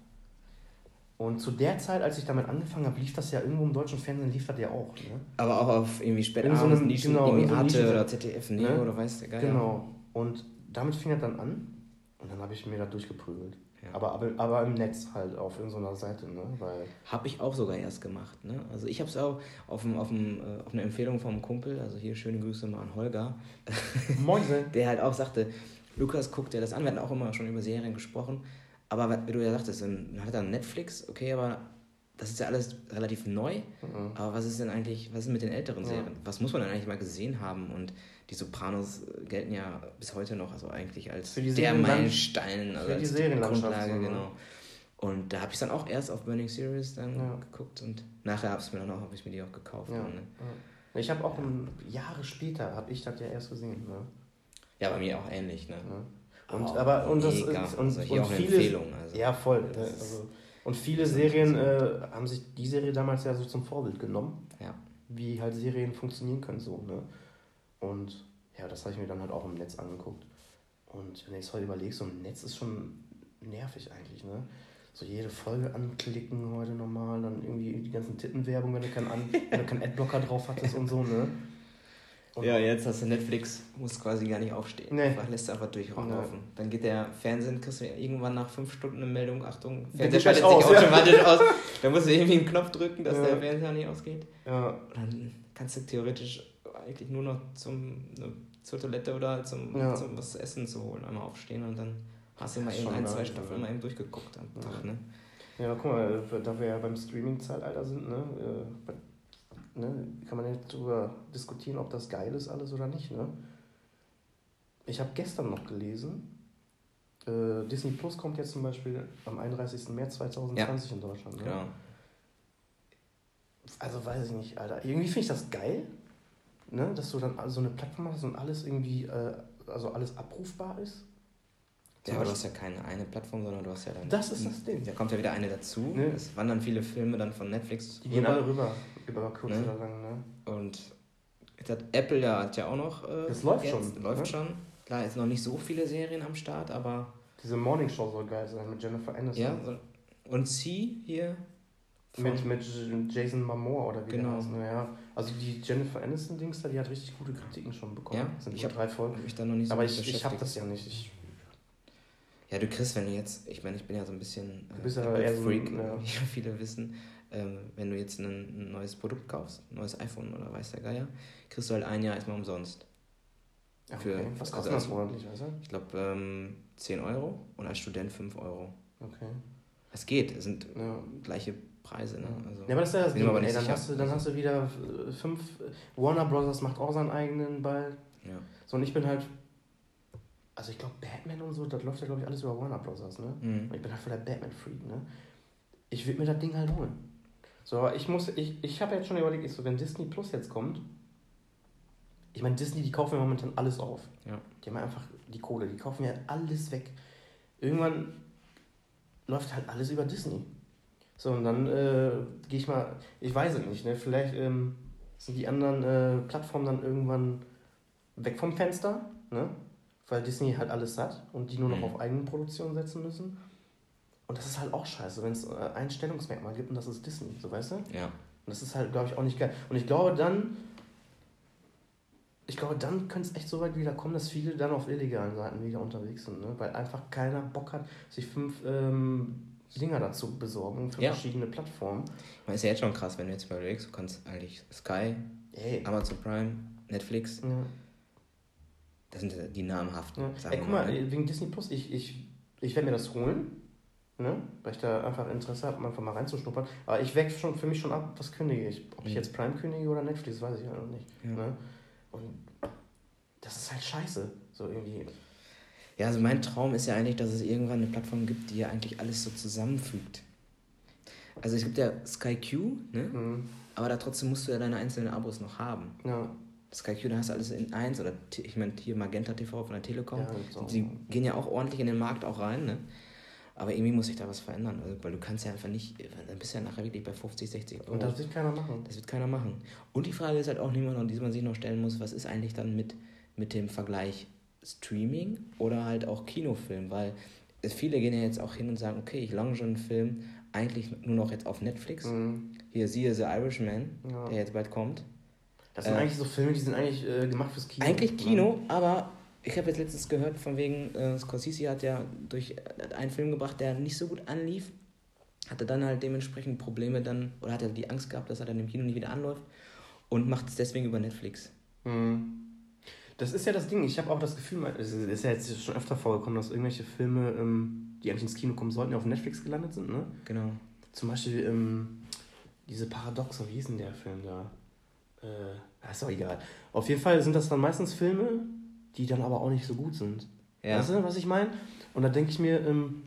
Und zu der Zeit, als ich damit angefangen habe, lief das ja irgendwo im deutschen Fernsehen, lief das ja auch. Ne? Aber auch auf irgendwie In so einem- Nischen, genau, irgendwie so Arte oder ZDF, Ne? oder weiß der Geier. Genau. Und damit fing das dann an. Und dann habe ich mir da durchgeprügelt. Ja. Aber, aber, aber im Netz halt, auf irgendeiner Seite, ne? Weil. Habe ich auch sogar erst gemacht. Ne? Also ich habe es auch auf, dem, auf, dem, äh, auf eine Empfehlung vom Kumpel, also hier schöne Grüße mal an Holger, Moin, der halt auch sagte, Lukas, guck dir das an. Wir hatten auch immer schon über Serien gesprochen. Aber wie du ja sagtest, dann hat er Netflix, okay, aber das ist ja alles relativ neu. Mhm. Aber was ist denn eigentlich, was ist mit den älteren Ja. Serien? Was muss man denn eigentlich mal gesehen haben? Und die Sopranos äh, gelten ja bis heute noch, also eigentlich als die der Meilenstein, also für die als Serienlandschaft, Grundlage, so, genau. Und da habe ich dann auch erst auf Burning Series dann Ja. geguckt und nachher habe ich mir dann auch, habe ich mir die auch gekauft. Ja. dann, ne? ja. Ich habe auch Jahre später, habe ich das ja erst gesehen. Ne? ja, bei mir auch ähnlich, ne? Ne? Und, Aber aber, und das mega. und, Also und viele, Empfehlung, also. Ja, voll. Ne? Also, und viele Serien äh, haben sich die Serie damals ja so zum Vorbild genommen, Ja. wie halt Serien funktionieren können so. Ne? Und Ja, das habe ich mir dann halt auch im Netz angeguckt. Und wenn ich es heute überlege, so ein Netz ist schon nervig eigentlich, ne? So jede Folge anklicken heute normal, dann irgendwie die ganzen Tittenwerbung, wenn du keinen, An wenn du keinen Adblocker drauf hattest und so, ne? Und ja, jetzt hast du Netflix, musst quasi gar nicht aufstehen. Nee. Einfach, lässt du einfach durchlaufen. Nee. Dann geht der Fernsehen, kriegst du irgendwann nach fünf Stunden eine Meldung, Achtung, Fernseher schaltet sich aus, automatisch ja. aus. Da musst du irgendwie einen Knopf drücken, dass ja. der Fernseher nicht ausgeht. Ja. Und dann kannst du theoretisch eigentlich nur noch zum, ne, zur Toilette oder zum, ja. zum was zu essen zu holen, einmal aufstehen und dann hast du mal eben ein, zwei Staffeln mal eben durchgeguckt am Tag, ne? Ja, guck mal, da wir ja beim Streaming-Zeitalter sind, ne, äh, ne, kann man ja darüber diskutieren, ob das geil ist alles oder nicht, ne? Ich habe gestern noch gelesen, äh, Disney Plus kommt jetzt zum Beispiel am 31. März 2020 ja. in Deutschland. Ne? Genau. Also weiß ich nicht, Alter. Irgendwie finde ich das geil, ne? dass du dann so eine Plattform hast und alles irgendwie, äh, also alles abrufbar ist. Ja, aber du hast ja keine eine Plattform, sondern du hast ja dann. Das ist das Ding. Da kommt ja wieder eine dazu. Ne? Es wandern viele Filme dann von Netflix. Die gehen alle rüber, über kurz ne? oder lang, ne? Und jetzt hat Apple ja, hat ja auch noch. Äh, das läuft jetzt, schon. Läuft ne? schon. Klar, jetzt noch nicht so viele Serien am Start, aber. Diese Morning Show soll geil sein mit Jennifer Aniston. Ja, und sie hier. Mit, mit Jason Momoa oder wie genau. der heißt. Naja, also die Jennifer Aniston-Dings da, die hat richtig gute Kritiken schon bekommen. Ja, das sind ich habe drei Folgen. Mich da noch nicht so Aber ich, ich habe das ja nicht. Ich, ja, du kriegst, wenn du jetzt, ich meine, ich bin ja so ein bisschen äh, du bist ja eher Freak, so, ja. wie viele wissen, ähm, wenn du jetzt ein, neues Produkt kaufst, ein neues iPhone oder weiß der Geier, kriegst du halt ein Jahr erstmal umsonst. Für, okay. Was kostet also, das monatlich, weißt du? Ich glaube ähm, 10 Euro und als Student 5 Euro. Okay. Es geht, es sind ja. gleiche Preise. Ne? Also, ja, aber das ist ja das Ding, ey, dann, hast du, dann hast du wieder fünf, Warner Brothers macht auch seinen eigenen bald. Ja. So, und ich bin halt also ich glaube, Batman und so, das läuft ja, glaube ich, alles über Warner Bros. ne? Mhm. Und ich bin halt voll der Batman-Freak, ne? Ich würde mir das Ding halt holen. So, aber ich muss, ich, ich habe jetzt schon überlegt, ich so, wenn Disney Plus jetzt kommt, ich meine, Disney, die kaufen ja momentan alles auf. Ja. Die haben einfach die Kohle, die kaufen ja alles weg. Irgendwann läuft halt alles über Disney. So, und dann äh, gehe ich mal, ich weiß es nicht, ne? Vielleicht ähm, sind die anderen äh, Plattformen dann irgendwann weg vom Fenster, ne? weil Disney halt alles satt und die nur noch mhm. auf eigene Produktion setzen müssen. Und das ist halt auch scheiße, wenn es äh, ein Stellungsmerkmal gibt und das ist Disney, so weißt du? Ja. Und das ist halt, glaube ich, auch nicht geil. Und ich glaube dann, ich glaube, dann könnte es echt so weit wieder kommen, dass viele dann auf illegalen Seiten wieder unterwegs sind, ne? weil einfach keiner Bock hat, sich fünf ähm, Dinger dazu besorgen für ja. verschiedene Plattformen. Man ist ja jetzt schon krass, wenn du jetzt überlegst, du kannst eigentlich Sky, Ey. Amazon Prime, Netflix, ja. Das sind die namhaften. Ja. Ey, guck mal, ne? wegen Disney Plus, ich, ich, ich werde mir das holen, ne? weil ich da einfach Interesse habe, einfach mal reinzuschnuppern. Aber ich wecke schon für mich schon ab, was kündige ich. Ob ich mhm. jetzt Prime kündige oder Netflix, weiß ich ja noch nicht. Ne? Und das ist halt scheiße, so irgendwie. Ja, also mein Traum ist ja eigentlich, dass es irgendwann eine Plattform gibt, die ja eigentlich alles so zusammenfügt. Also es gibt ja Sky Q, ne? Mhm. Aber da trotzdem musst du ja deine einzelnen Abos noch haben. Ja. SkyQ, da hast du alles in eins oder ich meine hier Magenta TV von der Telekom. Ja, die, die gehen ja auch ordentlich in den Markt auch rein, ne? Aber irgendwie muss sich da was verändern, also, weil du kannst ja einfach nicht, dann bist du ja nachher wirklich bei 50, 60 Euro. Und das wird keiner machen. Das wird keiner machen. Und die Frage ist halt auch niemand, die man sich noch stellen muss, was ist eigentlich dann mit, mit dem Vergleich Streaming oder halt auch Kinofilm, weil viele gehen ja jetzt auch hin und sagen, okay, ich lange schon einen Film eigentlich nur noch jetzt auf Netflix. Mhm. Hier siehe The Irishman, ja. der jetzt bald kommt. Das sind äh, eigentlich so Filme, die sind eigentlich äh, gemacht fürs Kino. Eigentlich Kino, ja. aber ich habe jetzt letztens gehört, von wegen, äh, Scorsese hat ja durch einen Film gebracht, der nicht so gut anlief. Hatte dann halt dementsprechend Probleme dann, oder hat er die Angst gehabt, dass er dann im Kino nicht wieder anläuft und macht es deswegen über Netflix. Mhm. Das ist ja das Ding. Ich habe auch das Gefühl, es ist ja jetzt schon öfter vorgekommen, dass irgendwelche Filme, ähm, die eigentlich ins Kino kommen sollten, auf Netflix gelandet sind, ne? Genau. Zum Beispiel ähm, diese Paradoxe, wie hieß denn der Film da? Äh, ist doch egal. Auf jeden Fall sind das dann meistens Filme, die dann aber auch nicht so gut sind. Ja. Weißt du, was ich meine? Und da denke ich mir, ähm,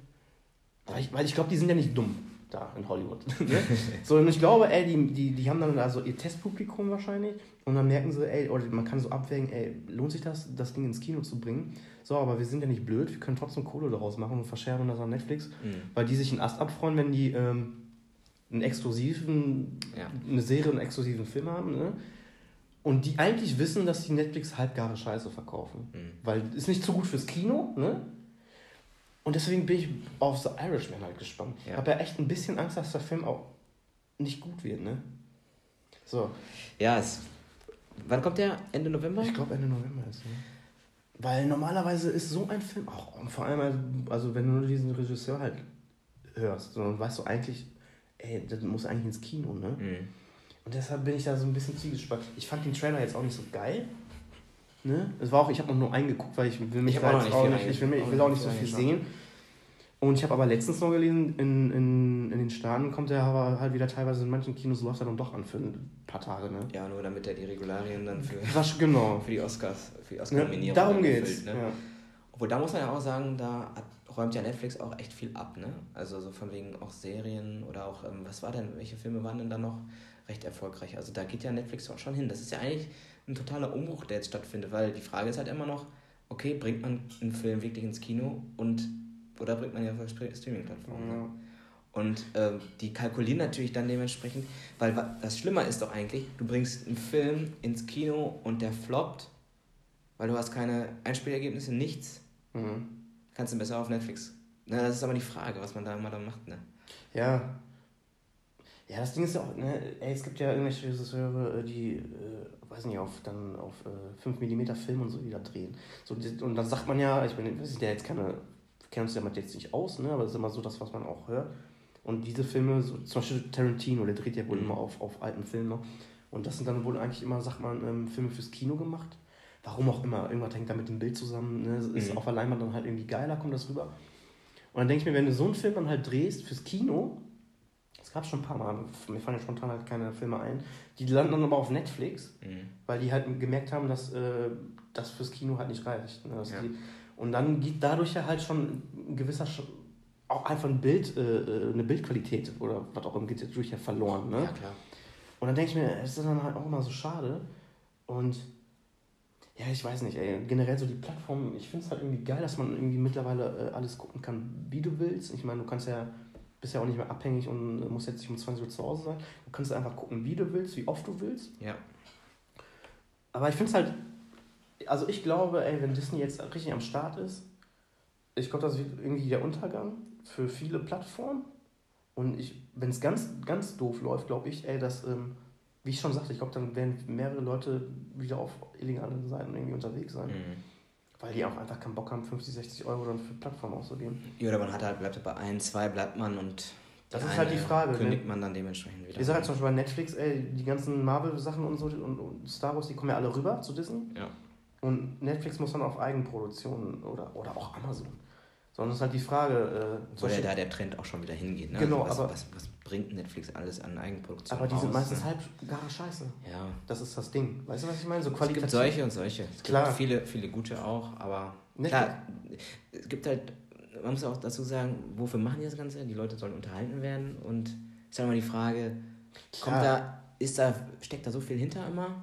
weil ich, weil ich glaube, die sind ja nicht dumm da in Hollywood. ne? so, und ich glaube, ey, die, die, die haben dann also ihr Testpublikum wahrscheinlich und dann merken sie, ey, oder man kann so abwägen, ey, lohnt sich das, das Ding ins Kino zu bringen? So, aber wir sind ja nicht blöd, wir können trotzdem Kohle daraus machen und verschärfen das an Netflix, mhm. weil die sich einen Ast abfreuen, wenn die ähm, einen exklusiven, ja. eine Serie, einen exklusiven Film haben. Ne? Und die eigentlich wissen, dass die Netflix halbgare Scheiße verkaufen. Mhm. Weil ist nicht so gut fürs Kino, ne? Und deswegen bin ich auf The Irishman halt gespannt. Ich Ja. habe ja echt ein bisschen Angst, dass der Film auch nicht gut wird, ne? So, Ja, es. Wann kommt der? Ende November? ich glaube Ende November ist, ne? Weil normalerweise ist so ein Film auch, vor allem, also, also wenn du nur diesen Regisseur halt hörst, so, dann weißt du eigentlich, ey, das muss eigentlich ins Kino, ne? Mhm. Und deshalb bin ich da so ein bisschen zwiegespalten. Ich fand den Trailer jetzt auch nicht so geil. Ne? Es war auch, ich habe noch nur eingeguckt, weil ich will mich Ich auch nicht nicht, ich will, ich will auch nicht so auch viel sehen. Und ich habe aber letztens noch gelesen, in, in, in den Staaten kommt er aber halt wieder teilweise in manchen Kinos läuft er dann doch an für ein paar Tage. Ne? Ja, nur damit er die Regularien dann für, genau. für die Oscars, für die Ne? Oscar-Nominierung Darum erfüllt, geht's. Ne? Ja. Obwohl, da muss man ja auch sagen, da räumt ja Netflix auch echt viel ab, ne? Also so von wegen auch Serien oder auch, ähm, was war denn, welche Filme waren denn da noch recht erfolgreich? Also da geht ja Netflix auch schon hin. Das ist ja eigentlich ein totaler Umbruch, der jetzt stattfindet, weil die Frage ist halt immer noch, okay, bringt man einen Film wirklich ins Kino und oder bringt man ja auf Streaming-Plattformen? Ne? Ja. Und ähm, die kalkulieren natürlich dann dementsprechend, weil das Schlimmer ist doch eigentlich, du bringst einen Film ins Kino und der floppt, weil du hast keine Einspielergebnisse, nichts, Mhm. kannst du besser auf Netflix. Na, das ist aber die Frage, was man da immer dann macht, ne? Ja. Ja, das Ding ist ja auch, ne, ey, es gibt ja irgendwelche Regisseure, äh, die, äh, weiß nicht, auf, dann auf äh, 5 mm Film und so wieder drehen. So, und dann sagt man ja, ich bin, weiß ich, der jetzt keine, wir kennen uns ja jetzt nicht aus, ne, aber das ist immer so das, was man auch hört. Und diese Filme, so, zum Beispiel Tarantino, der dreht ja wohl Mhm. immer auf, auf alten Filmen noch. Und das sind dann wohl eigentlich immer, sagt man, ähm, Filme fürs Kino gemacht. Warum auch immer, irgendwas hängt da mit dem Bild zusammen, ne, ist Mhm. auf der Leinwand dann halt irgendwie geiler, kommt das rüber. Und dann denke ich mir, wenn du so einen Film dann halt drehst fürs Kino, es gab schon ein paar Mal, mir fallen ja spontan halt keine Filme ein, die landen dann aber auf Netflix, Mhm. weil die halt gemerkt haben, dass äh, das fürs Kino halt nicht reicht. Ne? Ja. die, und dann geht dadurch ja halt schon ein gewisser, auch einfach ein Bild, äh, äh, eine Bildqualität oder was auch immer geht dadurch ja verloren. Ne? Ja, klar. Und dann denke ich mir, es ist dann halt auch immer so schade. Und ja, ich weiß nicht, ey, generell so die Plattform, ich finde es halt irgendwie geil, dass man irgendwie mittlerweile äh, alles gucken kann, wie du willst. Ich meine, du kannst ja, bist ja auch nicht mehr abhängig und musst jetzt nicht um 20 Uhr zu Hause sein. Du kannst einfach gucken, wie du willst, wie oft du willst. Ja. Aber ich finde es halt, also ich glaube, ey, wenn Disney jetzt richtig am Start ist, ich glaube, das wird irgendwie der Untergang für viele Plattformen. Und ich, wenn es ganz, ganz doof läuft, glaube ich, ey, dass, ähm, wie ich schon sagte, ich glaube, dann werden mehrere Leute wieder auf illegalen Seiten irgendwie unterwegs sein. Mhm. Weil die auch einfach keinen Bock haben, 50, 60 Euro dann für Plattformen auszugeben. Ja, oder man hat halt, bleibt bei ein, zwei bleibt man und Das ist halt die Frage, ne? Kündigt man dann dementsprechend wieder. Ich sage halt zum Beispiel bei Netflix, ey, die ganzen Marvel-Sachen und so und, und Star Wars, die kommen ja alle rüber zu Disney. Ja. Und Netflix muss dann auf Eigenproduktionen oder, oder auch Amazon. Sondern es ist halt die Frage. Äh, Wo der, da der Trend auch schon wieder hingeht. Ne? Genau, also was, aber- was, was bringt Netflix alles an Eigenproduktion aber die sind raus, meistens ne? halb gar scheiße. Ja. Das ist das Ding. Weißt du, was ich meine? So Es qualitativ. gibt solche und solche. Es Klar. gibt viele, viele gute auch, aber Netflix- klar, es gibt halt, man muss auch dazu sagen, wofür machen die das Ganze? Die Leute sollen unterhalten werden und ist dann immer die Frage, kommt Klar. da, ist da, steckt da so viel hinter immer?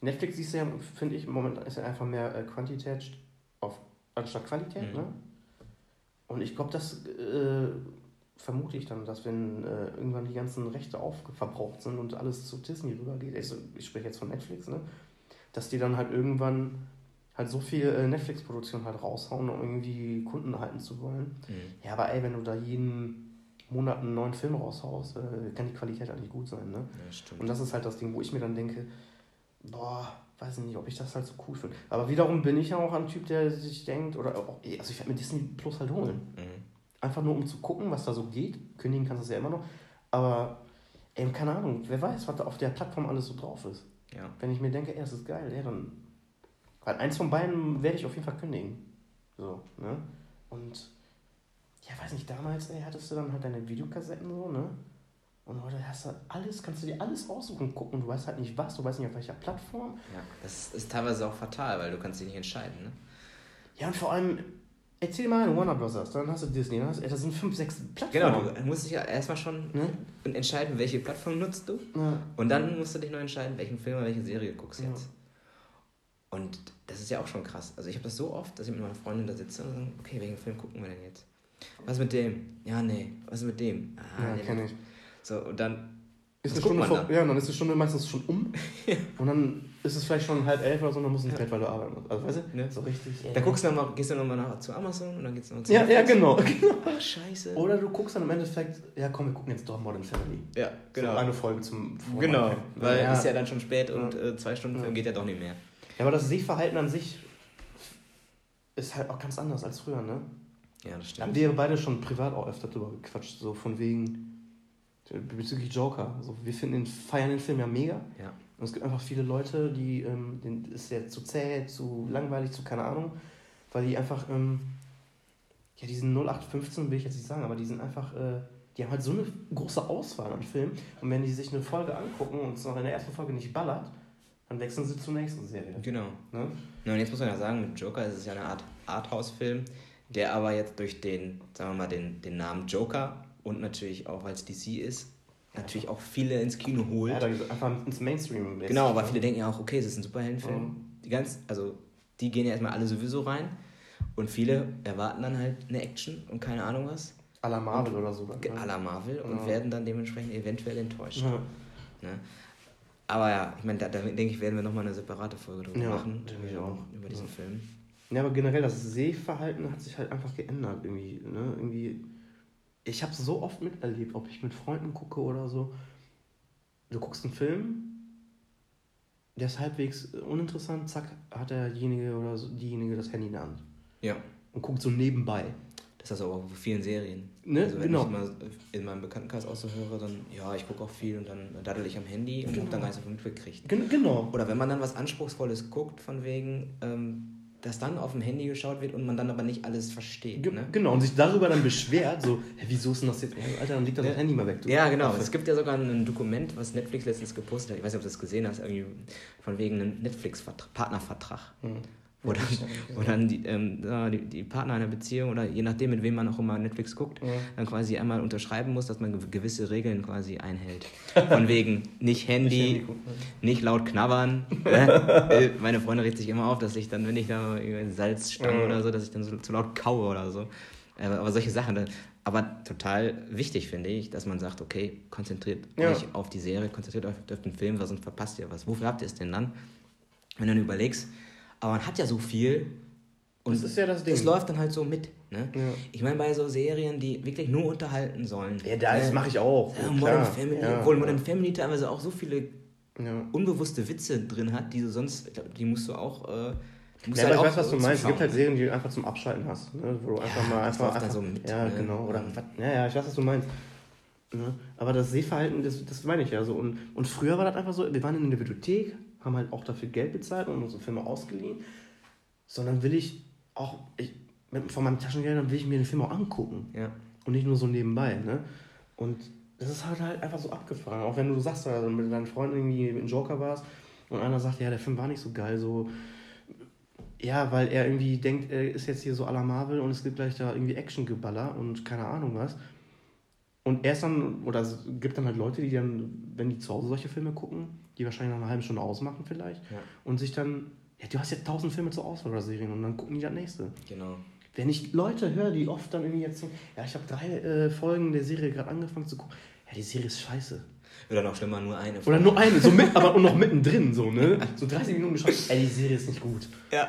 Netflix siehst du ja, finde ich, momentan ist ja einfach mehr äh, Quantität auf, anstatt Qualität. Mhm. Ne? Und ich glaube, das äh, vermute ich dann, dass wenn äh, irgendwann die ganzen Rechte aufverbraucht sind und alles zu Disney rübergeht, also ich spreche jetzt von Netflix, ne? dass die dann halt irgendwann halt so viel äh, Netflix-Produktion halt raushauen, um irgendwie Kunden halten zu wollen. Mhm. Ja, aber ey, wenn du da jeden Monat einen neuen Film raushaust, äh, kann die Qualität eigentlich gut sein. Ne? Ja, stimmt. Und das ist halt das Ding, wo ich mir dann denke, boah, weiß ich nicht, ob ich das halt so cool finde. Aber wiederum bin ich ja auch ein Typ, der sich denkt, oder auch, also ich werde mir Disney Plus halt holen. Mhm. Einfach nur um zu gucken, was da so geht. Kündigen kannst du es ja immer noch. Aber eben, keine Ahnung, wer weiß, was da auf der Plattform alles so drauf ist. Ja. Wenn ich mir denke, ey, das ist geil, ja, dann. Weil eins von beiden werde ich auf jeden Fall kündigen. So, ne? Und ja, weiß nicht, damals, ey, hattest du dann halt deine Videokassetten so, ne? Und heute hast du alles, kannst du dir alles aussuchen und gucken. Du weißt halt nicht was, du weißt nicht auf welcher Plattform. ja. Das ist teilweise auch fatal, weil du kannst dich nicht entscheiden. Ne? Ja, und vor allem, erzähl mal Warner Bros. Dann hast du Disney, dann hast, ey, das sind fünf, sechs Genau, Plattformen. du musst dich ja erstmal schon Ne? entscheiden, welche Plattform nutzt du. Ja. Und dann musst du dich noch entscheiden, welchen Film oder welche Serie du guckst Ja. jetzt. Und das ist ja auch schon krass. Also ich habe das so oft, dass ich mit meiner Freundin da sitze und sage, okay, welchen Film gucken wir denn jetzt? Was mit dem? Ja, nee. Was mit dem? Ah, Ja, nee, kenn ich. So, und dann ist eine Stunde vor, ja, dann ist die Stunde meistens schon um. Und dann ist es vielleicht schon halb elf oder so und dann musst du ins Bett, weil du arbeiten musst. Also, weißt du? Ne? So richtig. Da guckst du noch mal, gehst du nochmal nach zu Amazon und dann geht's noch zu Ja, ja, Netflix. genau. Ach, scheiße. Oder du guckst dann im Endeffekt, ja komm, wir gucken jetzt doch Modern Family. Ja, genau. So eine Folge zum Genau, Vormachen. weil ja. ist ja dann schon spät und Ja. äh, zwei Stunden Film Ja. geht ja doch nicht mehr. Ja, aber das Sehverhalten an sich ist halt auch ganz anders als früher, ne? Ja, das Da stimmt. haben wir beide schon privat auch öfter drüber gequatscht, so von wegen bezüglich Joker. Also wir finden den, feiern den Film ja mega. Ja. Und es gibt einfach viele Leute, die, ähm, den ist ja zu zäh, zu langweilig, zu keine Ahnung, weil die einfach, ähm, ja, diesen 0815 will ich jetzt nicht sagen, aber die sind einfach, äh, die haben halt so eine große Auswahl an Filmen. Und wenn die sich eine Folge angucken und es noch in der ersten Folge nicht ballert, dann wechseln sie zur nächsten Serie. Genau. Ne? Na, und jetzt muss man ja sagen, mit Joker ist es ja eine Art Arthouse-Film, der aber jetzt durch den, sagen wir mal, den, den Namen Joker und natürlich auch, weil es DC ist, natürlich auch viele ins Kino holt. Ja, einfach ins Mainstream. genau, aber viele denken ja auch, okay, es ist ein Superheldenfilm. Mhm. Die ganz, also die gehen ja erstmal alle sowieso rein und viele erwarten dann halt eine Action und keine Ahnung was. À la Marvel oder so. Ge- à la Marvel und Ja. werden dann dementsprechend eventuell enttäuscht. Ja. Ne? Aber ja, ich meine, da, da denke ich, werden wir nochmal eine separate Folge drüber Ja, machen. ich auch. Über diesen. Film. Ja, aber generell das Sehverhalten hat sich halt einfach geändert irgendwie. Ne? irgendwie ich habe so oft miterlebt, ob ich mit Freunden gucke oder so. Du guckst einen Film, der ist halbwegs uninteressant, zack, hat derjenige oder so, diejenige das Handy in der Hand Ja. und guckt so nebenbei. Das ist aber auch bei vielen Serien. Ne? Also wenn Genau. ich immer in meinem Bekanntenkreis auch so höre, dann, ja, ich gucke auch viel und dann daddel ich am Handy und Genau. hab dann gar nicht so mitgekriegt. Gen genau. Oder wenn man dann was Anspruchsvolles guckt, von wegen, ähm, dass dann auf dem Handy geschaut wird und man dann aber nicht alles versteht. Ge Ne? Genau, und sich darüber dann beschwert, so, hä, wieso ist denn das jetzt? Alter, dann liegt das Ja. Handy mal weg. Du. Ja, genau. Affe. Es gibt ja sogar ein Dokument, was Netflix letztens gepostet hat. Ich weiß nicht, ob du das gesehen hast, irgendwie von wegen einem Netflix-Partnervertrag. Mhm. Dann, wo dann die, ähm, ja, die, die Partner einer Beziehung oder je nachdem, mit wem man auch immer Netflix guckt, Ja. dann quasi einmal unterschreiben muss, dass man gew- gewisse Regeln quasi einhält. Von wegen nicht Handy, Handy gucken, ne? nicht laut knabbern. ne? Äh, Meine Freundin regt sich immer auf, dass ich dann, wenn ich da irgendwie Salz stange Ja. oder so, dass ich dann so zu laut kaue oder so. Äh, Aber solche Sachen. Aber total wichtig finde ich, dass man sagt, okay, konzentriert Ja. euch auf die Serie, konzentriert euch auf den Film, sonst verpasst ihr was. Wofür habt ihr es denn dann? Wenn du dann überlegst, aber man hat ja so viel und Das ist ja das Ding. es läuft dann halt so mit. Ne? Ja. Ich meine, bei so Serien, die wirklich nur unterhalten sollen. Ja, das äh, mache ich auch. ja. Modern Family, Ja. obwohl Modern Family teilweise auch so viele unbewusste Witze drin hat, die du sonst, ich glaub, die musst du auch. Äh, musst Ja, du aber halt ich weiß, was du meinst. Es gibt halt Serien, die du einfach zum Abschalten hast. Ne? Wo du einfach mal das einfach. einfach so mit, ja, ne? genau. Oder Mhm. ja, ja, ich weiß, was du meinst. Ne? Aber das Sehverhalten, das, das meine ich ja so. Und, und früher war das einfach so, wir waren in der Bibliothek, haben halt auch dafür Geld bezahlt und unsere Filme ausgeliehen. Sondern will ich auch, ich, mit, von meinem Taschengeld, dann will ich mir den Film auch angucken. Ja. Und nicht nur so nebenbei. Ne? Und das ist halt, halt einfach so abgefahren. Auch wenn du sagst, also mit deinen Freunden irgendwie mit Joker warst und einer sagt, ja, der Film war nicht so geil, so. Ja, weil er irgendwie denkt, er ist jetzt hier so à la Marvel und es gibt gleich da irgendwie Actiongeballer und keine Ahnung was. Und erst dann, oder es gibt dann halt Leute, die dann, wenn die zu Hause solche Filme gucken, die wahrscheinlich nach einer halben Stunde ausmachen vielleicht Ja. und sich dann, ja, du hast ja tausend Filme zur Auswahl oder Serien und dann gucken die das nächste. Genau. Wenn ich Leute höre, die oft dann irgendwie jetzt, ja, ich habe drei äh, Folgen der Serie gerade angefangen zu gucken, ja, die Serie ist scheiße. Oder noch schlimmer, nur eine. Oder nur eine, so mit, aber und noch mittendrin, so, ne? So 30 Minuten geschaut, ey, die Serie ist nicht gut. Ja.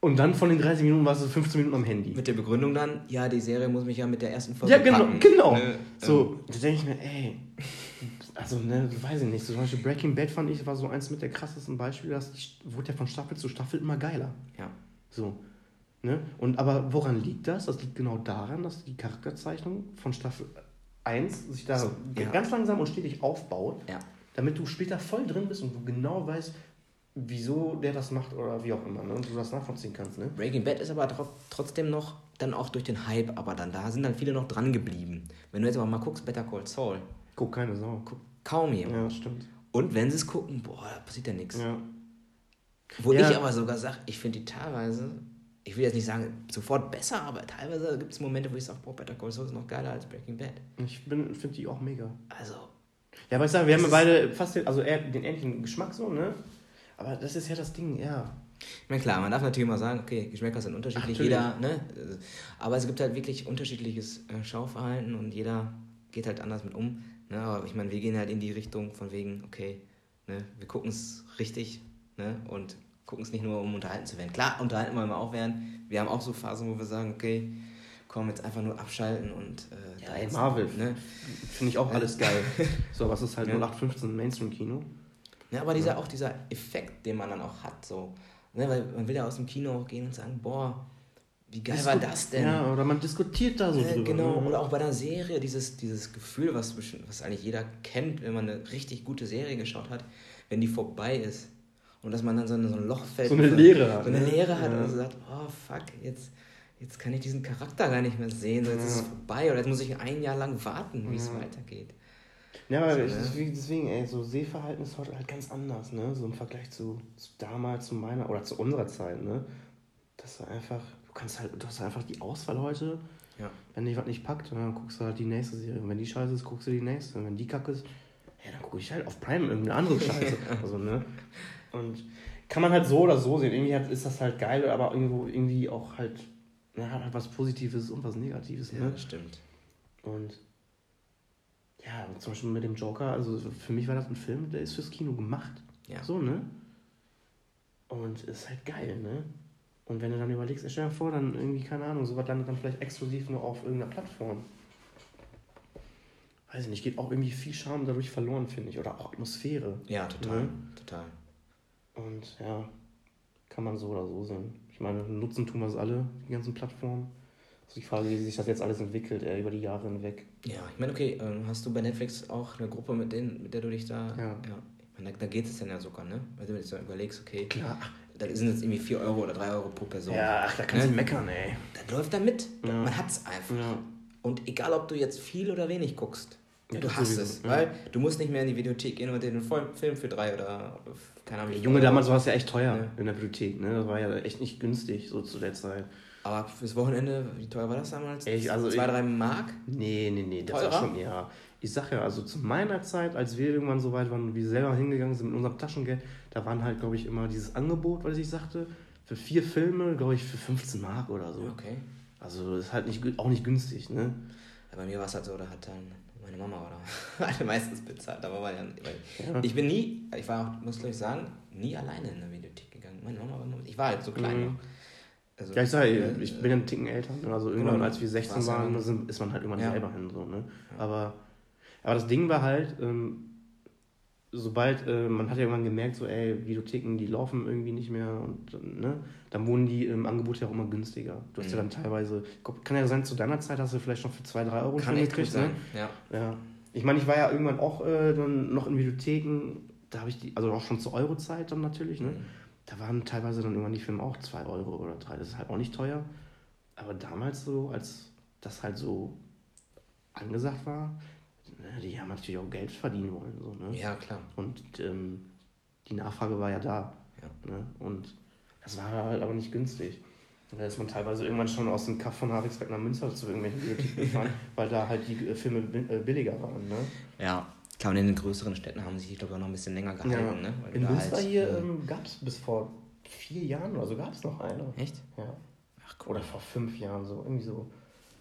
Und dann von den 30 Minuten warst du 15 Minuten am Handy. Mit der Begründung dann, ja, die Serie muss mich ja mit der ersten Folge Ja, genau, packen. genau. Ne? So, da denke ich mir, ey, also, ne, weiß ich nicht. So, zum Beispiel Breaking Bad fand ich, war so eins mit der krassesten Beispiele, das wurde ja von Staffel zu Staffel immer geiler. Ja. So. Ne? Und aber woran liegt das? Das liegt genau daran, dass die Charakterzeichnung von Staffel 1 sich da So, ja. ganz langsam und stetig aufbaut, Ja. damit du später voll drin bist und du genau weißt, wieso der das macht oder wie auch immer. Ne? Und du das nachvollziehen kannst. Ne? Breaking Bad ist aber tro trotzdem noch, dann auch durch den Hype, aber dann da sind dann viele noch dran geblieben. Wenn du jetzt aber mal guckst, Better Call Saul, Guck keine Sau. guckt kaum jemand. Ja, stimmt. Und wenn sie es gucken, boah, da passiert ja nichts. Ja. Wo Ja. ich aber sogar sage, ich finde die teilweise, ich will jetzt nicht sagen sofort besser, aber teilweise gibt es Momente, wo ich sage, boah, Better Call Saul ist noch geiler als Breaking Bad. Ich finde die auch mega. Also, Ja, aber ich sage, wir haben ja beide fast den, also eher den ähnlichen Geschmack so, ne? Aber das ist ja das Ding, ja. ich meine, klar, man darf natürlich mal sagen, okay, Geschmäcker sind unterschiedlich, Natürlich. jeder, ne? Aber es gibt halt wirklich unterschiedliches äh, Schauverhalten und jeder geht halt anders mit um. Ne? Aber ich meine, wir gehen halt in die Richtung von wegen, okay, ne? wir gucken es richtig ne? und gucken es nicht nur, um unterhalten zu werden. Klar, unterhalten wollen wir auch werden. Wir haben auch so Phasen, wo wir sagen, okay, komm, jetzt einfach nur abschalten und. Äh, ja, ey, Marvel, ne? finde ich auch alles geil. so, was ist halt ja. 0815 Mainstream-Kino. Ja, aber dieser, auch dieser Effekt, den man dann auch hat, so. Ne? Weil man will ja aus dem Kino auch gehen und sagen, boah, wie geil Disku war das denn? Ja, oder man diskutiert da so äh, drüber. Genau, ne? oder auch bei einer Serie, dieses, dieses Gefühl, was, was eigentlich jeder kennt, wenn man eine richtig gute Serie geschaut hat, wenn die vorbei ist. Und dass man dann so, ein, so ein Loch fällt. So eine Leere hat. So eine ne? Leere hat ja. und so sagt, oh fuck, jetzt, jetzt kann ich diesen Charakter gar nicht mehr sehen, so, jetzt ja. ist es vorbei oder jetzt muss ich ein Jahr lang warten, wie es weitergeht. Ja, aber so, ne? deswegen, ey, so Sehverhalten ist heute halt ganz anders, ne? So im Vergleich zu, zu damals, zu meiner oder zu unserer Zeit, ne? Das ist einfach, kannst halt, du hast einfach die Auswahl heute. Ja. Wenn dich was nicht packt, dann guckst du halt die nächste Serie. Und wenn die scheiße ist, guckst du die nächste. Und wenn die kacke ist, ja, dann gucke ich halt auf Prime irgendeine andere Scheiße. also, ne? Und kann man halt so oder so sehen. Irgendwie hat, ist das halt geil, aber irgendwo irgendwie auch halt, ja, hat halt was Positives und was Negatives. Ne? Ja, stimmt. Und ja, zum Beispiel mit dem Joker, also für mich war das ein Film, der ist fürs Kino gemacht. Ja. So, ne? Und ist halt geil, ne? Und wenn du dann überlegst, stell dir vor, dann irgendwie, keine Ahnung, sowas landet dann vielleicht exklusiv nur auf irgendeiner Plattform. Weiß ich nicht, geht auch irgendwie viel Charme dadurch verloren, finde ich. Oder auch Atmosphäre. Ja, total. Ne? Total. Und ja, kann man so oder so sehen. Ich meine, nutzen tun wir es alle, die ganzen Plattformen. Also die Frage, wie sich das jetzt alles entwickelt, äh, über die Jahre hinweg. Ja, ich meine, okay, äh, hast du bei Netflix auch eine Gruppe, mit, denen, mit der du dich da. Ja. ja. Ich meine, da, da geht es dann ja sogar, ne? Weil du jetzt überlegst, okay. Klar. Da sind jetzt irgendwie 4 Euro oder 3 Euro pro Person. Ja, ach, da kannst ne? du meckern, ey. Da läuft da mit. Ja. Man es einfach. Ja. Und egal, ob du jetzt viel oder wenig guckst, ja, du hast sowieso. es. Weil du musst nicht mehr in die Videothek gehen und den Film für 3 oder keine Ahnung. Junge, damals war es ja echt teuer ja. in der Bibliothek. Ne? Das war ja echt nicht günstig, so zu der Zeit. Aber fürs Wochenende, wie teuer war das damals? Ich, also Zwei, ich, drei Mark? Nee, nee, nee, das Teurer? war schon, ja. Ich sag ja, also zu meiner Zeit, als wir irgendwann so weit waren und wir selber hingegangen sind mit unserem Taschengeld, da waren halt, glaube ich, immer dieses Angebot, was ich sagte, für vier Filme, glaube ich, für 15 Mark oder so. Okay. Also ist halt nicht, auch nicht günstig, ne? Ja, bei mir war es halt so, da hat dann meine Mama oder hatte meistens bezahlt, aber war ja, ja. ich bin nie, ich war auch, muss ich sagen, nie alleine in der Videothek gegangen. Meine Mama war nur, ich war halt so klein mhm. noch. Also, ja, ich sage, äh, ich bin ja einen Ticken älter. Ne? Also irgendwann, genau, als wir 16 waren, sind, ist man halt irgendwann ja. selber hin. So, ne? Ja. Aber, aber das Ding war halt, ähm, sobald, äh, man hat ja irgendwann gemerkt, so, ey, Videotheken, die laufen irgendwie nicht mehr und ne, dann wurden die im Angebot ja auch immer günstiger. Du hast mhm. ja dann teilweise, kann ja sein, zu deiner Zeit hast du vielleicht noch für 2, 3 Euro kann schon gekriegt, ne? Ja. ja. Ich meine, ich war ja irgendwann auch äh, dann noch in Videotheken, da habe ich die, also auch schon zur Eurozeit dann natürlich, ne? Mhm da waren teilweise dann irgendwann die Filme auch 2 Euro oder 3. Das ist halt auch nicht teuer. Aber damals so, als das halt so angesagt war, die haben natürlich auch Geld verdienen wollen. So, ne? Ja, klar. Und ähm, die Nachfrage war ja da. Ja. Ne? Und das war halt aber nicht günstig. Da ist man teilweise irgendwann schon aus dem Kaff von Haringsberg nach Münster zu irgendwelchen Bibliotheken gefahren, weil da halt die äh, Filme äh, billiger waren. Ne? Ja, klar, und in den größeren Städten haben sich, glaube ich, auch noch ein bisschen länger gehalten. Ja. Ne? in Münster halt, hier ähm, gab es bis vor vier Jahren oder so gab es noch eine. Echt? Ja. Ach, cool. Oder vor fünf Jahren so, irgendwie so.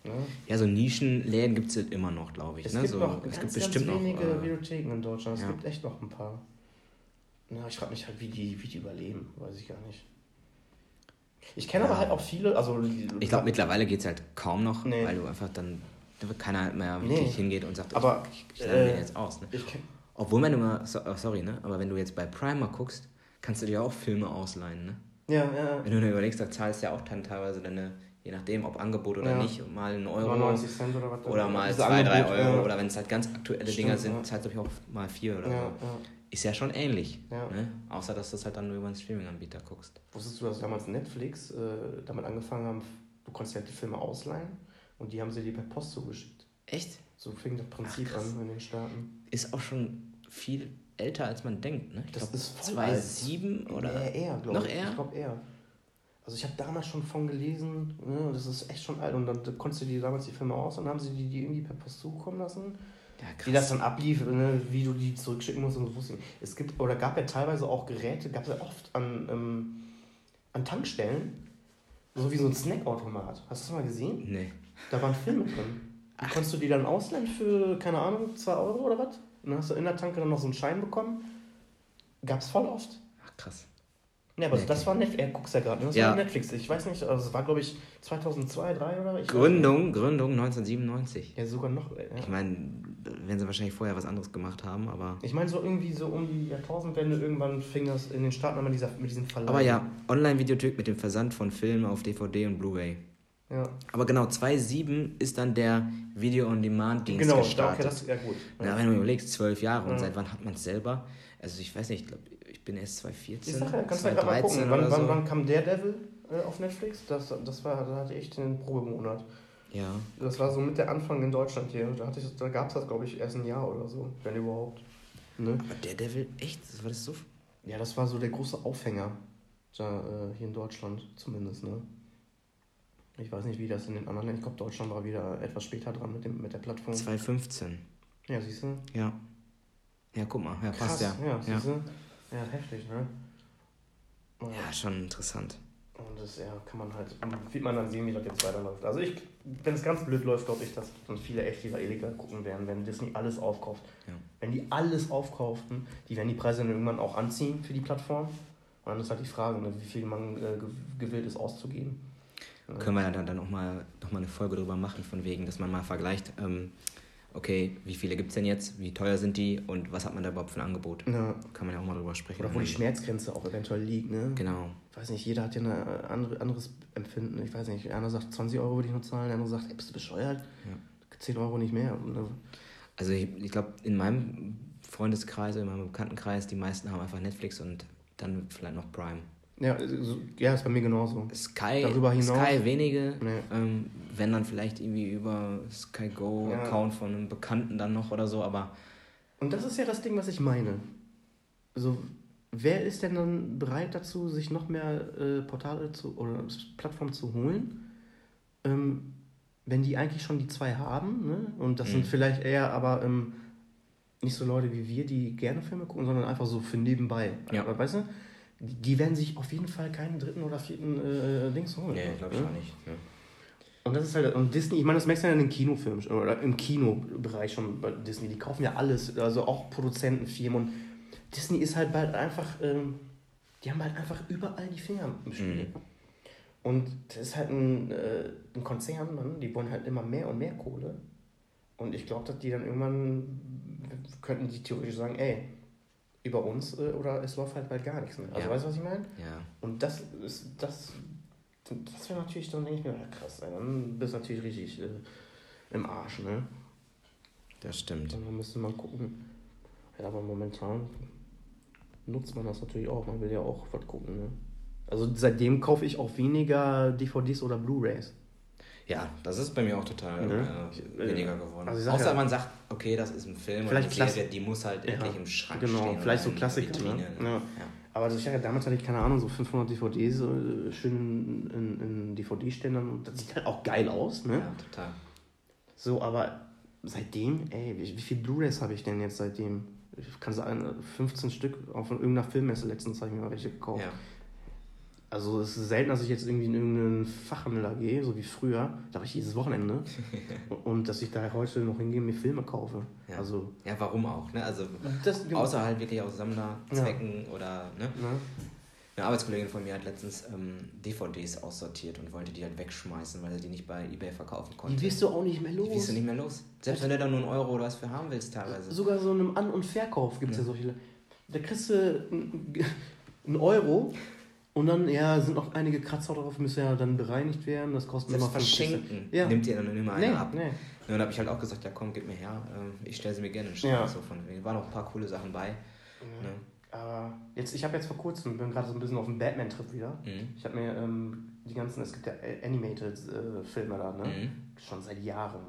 Ne? Ja, so Nischenläden gibt es halt immer noch, glaube ich. Es ne? gibt so, noch es ganz, gibt bestimmt ganz wenige noch, äh, Bibliotheken in Deutschland. Es ja. gibt echt noch ein paar. Na, ich frage mich halt, wie die, wie die überleben, weiß ich gar nicht. Ich kenne ja. aber halt auch viele, also... Ich glaube, mittlerweile geht es halt kaum noch, nee. weil du einfach dann, da wird keiner mehr wirklich nee. hingeht und sagt, aber, ich, ich, ich lerne äh, den jetzt aus. Ne? Obwohl, wenn du mal, oh, sorry, ne? aber wenn du jetzt bei Primer guckst, kannst du dir auch Filme ausleihen, ne? Ja, ja. Wenn du dir überlegst, da zahlst du ja auch dann teilweise deine, je nachdem, ob Angebot oder ja. nicht, mal einen Euro. 90 Cent oder was. Oder mal 2, 3 Euro. Ja. Oder wenn es halt ganz aktuelle Stimmt, Dinger sind, ja. zahlst du auch mal 4 oder so. Ist ja schon ähnlich. Ne? Außer, dass du es halt dann nur über einen Streaming-Anbieter guckst. Wusstest du, dass damals Netflix äh, damit angefangen haben, du konntest ja die Filme ausleihen und die haben sie dir per Post zugeschickt. Echt? So fing das Prinzip Ach, an in den Staaten. Ist auch schon viel älter, als man denkt. Ne? Ich das glaub, ist 2007 oder? Nee, eher, glaube ich. Noch eher? Ich glaube eher. Also ich habe damals schon von gelesen, ne, das ist echt schon alt. Und dann konntest du die damals die Filme aus und dann haben sie die, die irgendwie per Post zukommen lassen. Ja, wie das dann ablief, ne, wie du die zurückschicken musst und so wusste. Es gibt, oder gab ja teilweise auch Geräte, gab es ja oft an, ähm, an Tankstellen, so wie so ein Snackautomat. Hast du das mal gesehen? Nee. Da waren Filme drin. Ach. Konntest du die dann ausleihen für, keine Ahnung, 2 Euro oder was? Und dann hast du in der Tanke dann noch so einen Schein bekommen. Gab's voll oft. Ach, krass. Ja, aber nee, das war Netflix. Er guckt ja gerade. Ne? Das ja. war Netflix. Ich weiß nicht, also es war glaube ich 2002, 2003 oder? Ich Gründung, Gründung 1997. Ja, sogar noch. Ja. Ich meine, wenn sie wahrscheinlich vorher was anderes gemacht haben, aber. Ich meine, so irgendwie so um die Jahrtausendwende irgendwann fing das in den Staaten mit, dieser, mit diesem Verleih. Aber ja, Online-Videothek mit dem Versand von Filmen auf DVD und Blu-ray. Ja. Aber genau, 2.7 ist dann der Video-on-Demand-Dienst genau, gestartet. Genau, okay, das, ja gut. Ja. Na, wenn du überlegst, zwölf Jahre und seit wann hat man es selber? Also ich weiß nicht, ich glaube, bin erst 2014. Ich sag ja, kannst du ja mal gucken. Wann, wann, so. wann kam der Devil äh, auf Netflix? Das, das war, da hatte ich den Probemonat. Ja. Das war so mit der Anfang in Deutschland hier. Da, da gab es das, glaube ich, erst ein Jahr oder so, wenn überhaupt. Ne? Aber der Devil, echt? War das so? Ja, das war so der große Aufhänger. Da, äh, hier in Deutschland zumindest, ne? Ich weiß nicht, wie das in den anderen Ländern. Ich glaube, Deutschland war wieder etwas später dran mit, dem, mit der Plattform. 2015. Ja, siehst du? Ja. Ja, guck mal, ja, Krass, passt ja. Ja, siehst du? Ja, heftig, ne? Ja. ja, schon interessant. Und das ja, kann man halt, wird man dann sehen, wie das jetzt weiterläuft. Also ich, wenn es ganz blöd läuft, glaube ich, dass dann viele echt wieder illegal gucken werden, wenn Disney alles aufkauft. Ja. Wenn die alles aufkauften, die werden die Preise dann irgendwann auch anziehen für die Plattform. Und dann ist halt die Frage, ne, wie viel man äh, gewillt ist auszugeben. Können wir ja dann, dann auch mal, noch mal eine Folge drüber machen, von wegen, dass man mal vergleicht, ähm, okay, wie viele gibt es denn jetzt, wie teuer sind die und was hat man da überhaupt für ein Angebot? Ja. Kann man ja auch mal drüber sprechen. Oder wo die Schmerzgrenze auch eventuell liegt, ne? Genau. Ich weiß nicht, jeder hat ja ein andere, anderes Empfinden. Ich weiß nicht, einer sagt 20 Euro würde ich nur zahlen, der andere sagt, ey, bist du bescheuert? Ja. 10 Euro nicht mehr. Ne? Also ich, ich glaube, in meinem Freundeskreis, in meinem Bekanntenkreis, die meisten haben einfach Netflix und dann vielleicht noch Prime. Ja, ja, ist bei mir genauso. Sky, Darüber hinaus, Sky wenige, nee. ähm, wenn dann vielleicht irgendwie über Sky Go ja. Account von einem Bekannten dann noch oder so, aber. Und das ist ja das Ding, was ich meine. Also, wer ist denn dann bereit dazu, sich noch mehr äh, Portale zu oder Plattformen zu holen, ähm, wenn die eigentlich schon die zwei haben, ne? Und das mhm. sind vielleicht eher aber ähm, nicht so Leute wie wir, die gerne Filme gucken, sondern einfach so für nebenbei. Ja. Weißt du? Die werden sich auf jeden Fall keinen dritten oder vierten äh, Dings holen. Nee, glaube ich ja? auch nicht. Ja. Und das ist halt, und Disney, ich meine, das merkst du ja in den Kinofilmen oder im Kinobereich schon bei Disney, die kaufen ja alles, also auch Produzentenfirmen und Disney ist halt bald einfach, ähm, die haben halt einfach überall die Finger im Spiel. Mhm. Und das ist halt ein, äh, ein Konzern, Mann, die wollen halt immer mehr und mehr Kohle. Und ich glaube, dass die dann irgendwann könnten die theoretisch sagen, ey, über uns äh, oder es läuft halt bald gar nichts mehr. Also ja. weißt du, was ich meine? Ja. Und das ist das, das wäre natürlich, dann denke ich mir, ja, krass, ey, dann bist du natürlich richtig äh, im Arsch, ne? Das stimmt. Und dann müsste man gucken. Ja, aber momentan nutzt man das natürlich auch. Man will ja auch was gucken, ne? Also seitdem kaufe ich auch weniger DVDs oder Blu-Rays. Ja, das ist bei mir auch total mhm. äh, weniger geworden. Also Außer ja, man sagt, okay, das ist ein Film oder eine Serie, die muss halt ja, endlich im Schrank genau, stehen. Vielleicht so Klassiker. Ne? Ja. ja. Aber also ich sage, damals hatte ich keine Ahnung, so 500 DVDs äh, schön in, in, in DVD-Ständern und das sieht halt auch geil aus. Ne? Ja, total. So, aber seitdem, ey, wie, wie viele Blu-Rays habe ich denn jetzt seitdem? Ich kann sagen, 15 Stück auf irgendeiner Filmmesse letztens habe ich mir mal welche gekauft. Also es ist selten, dass ich jetzt irgendwie in irgendeinen Fachhandler gehe, so wie früher. Da habe ich jedes Wochenende. und dass ich da heute noch hingehe und mir Filme kaufe. Ja. Also, ja, warum auch? Ne? Also das, außer halt wirklich aus Sammlerzwecken ja. oder. Ne? Ja. Eine Arbeitskollegin von mir hat letztens ähm, DVDs aussortiert und wollte die halt wegschmeißen, weil er die nicht bei Ebay verkaufen konnte. Die wirst du auch nicht mehr los. Die wirst du nicht mehr los. Selbst wenn du da nur einen Euro oder was für haben willst teilweise. Sogar so einem An- und Verkauf gibt es ja. ja so viele. Da kriegst du einen Euro und dann, ja, sind noch einige Kratzer drauf, müssen ja dann bereinigt werden. Das kostet immer verschenken. Ja. Nimmt ihr dann immer eine nee, ab. Nee. Ja, dann habe ich halt auch gesagt, ja komm, gib mir her. Ähm, ich stelle sie mir gerne in den ja. so von Waren noch ein paar coole Sachen bei. Ja. Ne? Aber jetzt, ich habe jetzt vor kurzem, bin gerade so ein bisschen auf dem Batman-Trip wieder. Mhm. Ich habe mir ähm, die ganzen, es gibt ja Animated-Filme äh, da, ne? Mhm. Schon seit Jahren.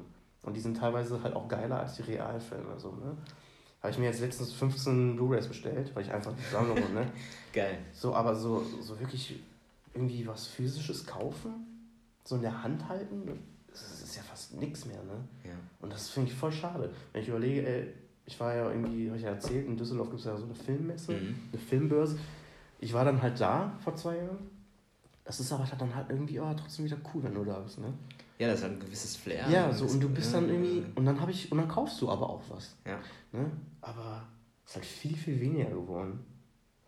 Und die sind teilweise halt auch geiler als die Realfilme. So, ne? Habe ich mir jetzt letztens 15 Blu-Rays bestellt, weil ich einfach die Sammlung ne? Geil. So, aber so, so wirklich irgendwie was physisches kaufen, so in der Hand halten, das ist ja fast nichts mehr, ne? Ja. Und das finde ich voll schade. Wenn ich überlege, ey, ich war ja irgendwie, habe ich ja erzählt, in Düsseldorf gibt es ja so eine Filmmesse, mhm. eine Filmbörse. Ich war dann halt da vor zwei Jahren. Das ist aber dann halt irgendwie aber trotzdem wieder cool, wenn du da bist, ne? Ja, das hat ein gewisses Flair. Ja, so, und du bist dann irgendwie, und dann habe ich, und dann kaufst du aber auch was. Ja. Ne? Aber es ist halt viel, viel weniger geworden.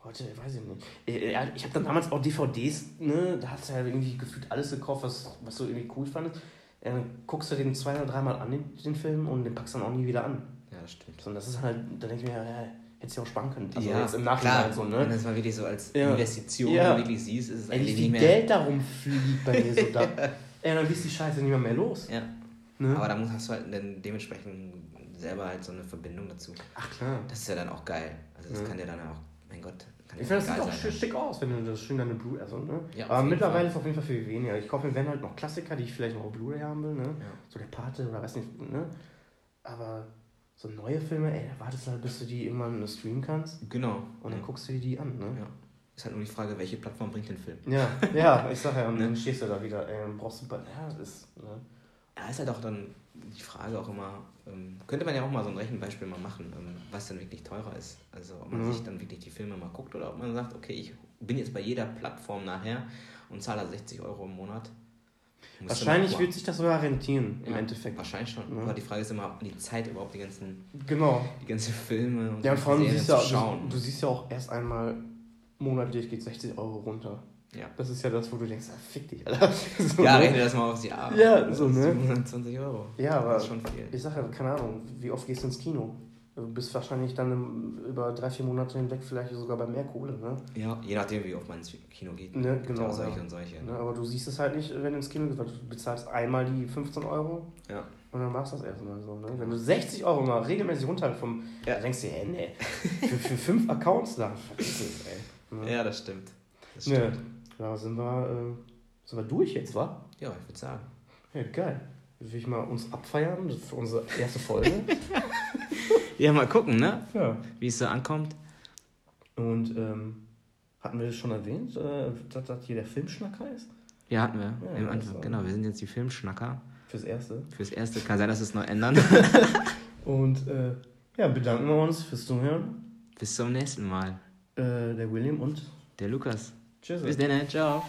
Heute, weiß ich nicht. Äh, äh, Ich habe dann damals auch DVDs, ne? Da hast du ja irgendwie gefühlt alles gekauft, was, was du irgendwie cool fandest. Dann guckst du den zwei oder dreimal an, den, den Film, und den packst du dann auch nie wieder an. Ja, das stimmt. Und das ist halt, da denke ich mir, ja, hättest du auch sparen können. Also ja, jetzt im Nachhinein klar. so, ne? das war wirklich so als Ja. Investition, Ja. wenn wirklich siehst, ist es Ey, eigentlich wie nicht viel mehr. Geld darum fliegt bei mir so da. Ey, dann du die Scheiße nicht mehr, mehr los. Ja. Ne? Aber da hast du halt dann dementsprechend selber halt so eine Verbindung dazu. Ach klar. Das ist ja dann auch geil. Also das Ja. kann dir dann auch, mein Gott, kann Ich finde, das sieht auch sein. schön schick aus, wenn du das schön deine Blu-ray also, ne? Ja, Aber mittlerweile Fall. ist es auf jeden Fall viel weniger. Ich kaufe mir wenn halt noch Klassiker, die ich vielleicht noch auf Blu-ray haben will, ne? Ja. So der Pate oder weiß nicht, ne? Aber so neue Filme, ey, da wartest du halt, bis du die irgendwann streamen kannst Genau. und dann ja. guckst du dir die an, ne? Ja. Ist halt nur die Frage, welche Plattform bringt den Film. Ja, ja, ich sag ja, und Ne? dann stehst du da wieder, ey, dann brauchst du, bei- ja, das ist, ne? Ja, ist halt auch dann die Frage auch immer, ähm, könnte man ja auch mal so ein Rechenbeispiel mal machen, ähm, was dann wirklich teurer ist. Also ob man Mhm. sich dann wirklich die Filme mal guckt oder ob man sagt, okay, ich bin jetzt bei jeder Plattform nachher und zahle da 60 Euro im Monat. Du Wahrscheinlich wird sich das sogar rentieren, im Ja, Endeffekt. Wahrscheinlich schon. Ja. Aber die Frage ist immer, ob die Zeit überhaupt die ganzen, Genau. die ganzen Filme und Ja, und vor allem, du siehst zu schauen. du, du siehst ja auch erst einmal monatlich geht 60 Euro runter. Ja. Das ist ja das, wo du denkst, ah, fick dich, Alter. So, Ja, ne? rechne das mal aufs Jahr. Ja, so, ne? 720 Euro. Ja, aber Das ist schon viel. ich sage ja, keine Ahnung, wie oft gehst du ins Kino? Du bist wahrscheinlich dann im, über drei, vier Monate hinweg vielleicht sogar bei mehr Kohle, ne? Ja, je nachdem, wie oft man ins Kino geht. Ne, genau, auch solche ja. und solche. ne? Aber du siehst es halt nicht, wenn du ins Kino gehst, weil du bezahlst einmal die 15 Euro Ja. und dann machst du das erstmal so, ne? Wenn du 60 Euro mal regelmäßig runter vom, Ja. denkst du dir, ey, nee, für, für fünf Accounts da, vergiss es, ey. Ne? Ja, das stimmt. Das stimmt. ja, sind wir, äh, sind wir durch jetzt, wa? Ja, ich würde sagen. Ja, geil. Will ich mal uns abfeiern für unsere erste Folge. Ja, mal gucken, ne? ja. Wie es so ankommt. Und ähm, hatten wir das schon erwähnt, äh, dass das hier der Filmschnacker ist? Ja, hatten wir. Ja, Im Anfang. Genau, wir sind jetzt die Filmschnacker. Fürs Erste. Fürs Erste kann sein, dass wir es noch ändern. Und äh, ja, bedanken wir uns fürs Zuhören. Bis zum nächsten Mal. Äh, der William und Der Lukas. tschüss. Bis dann, ciao.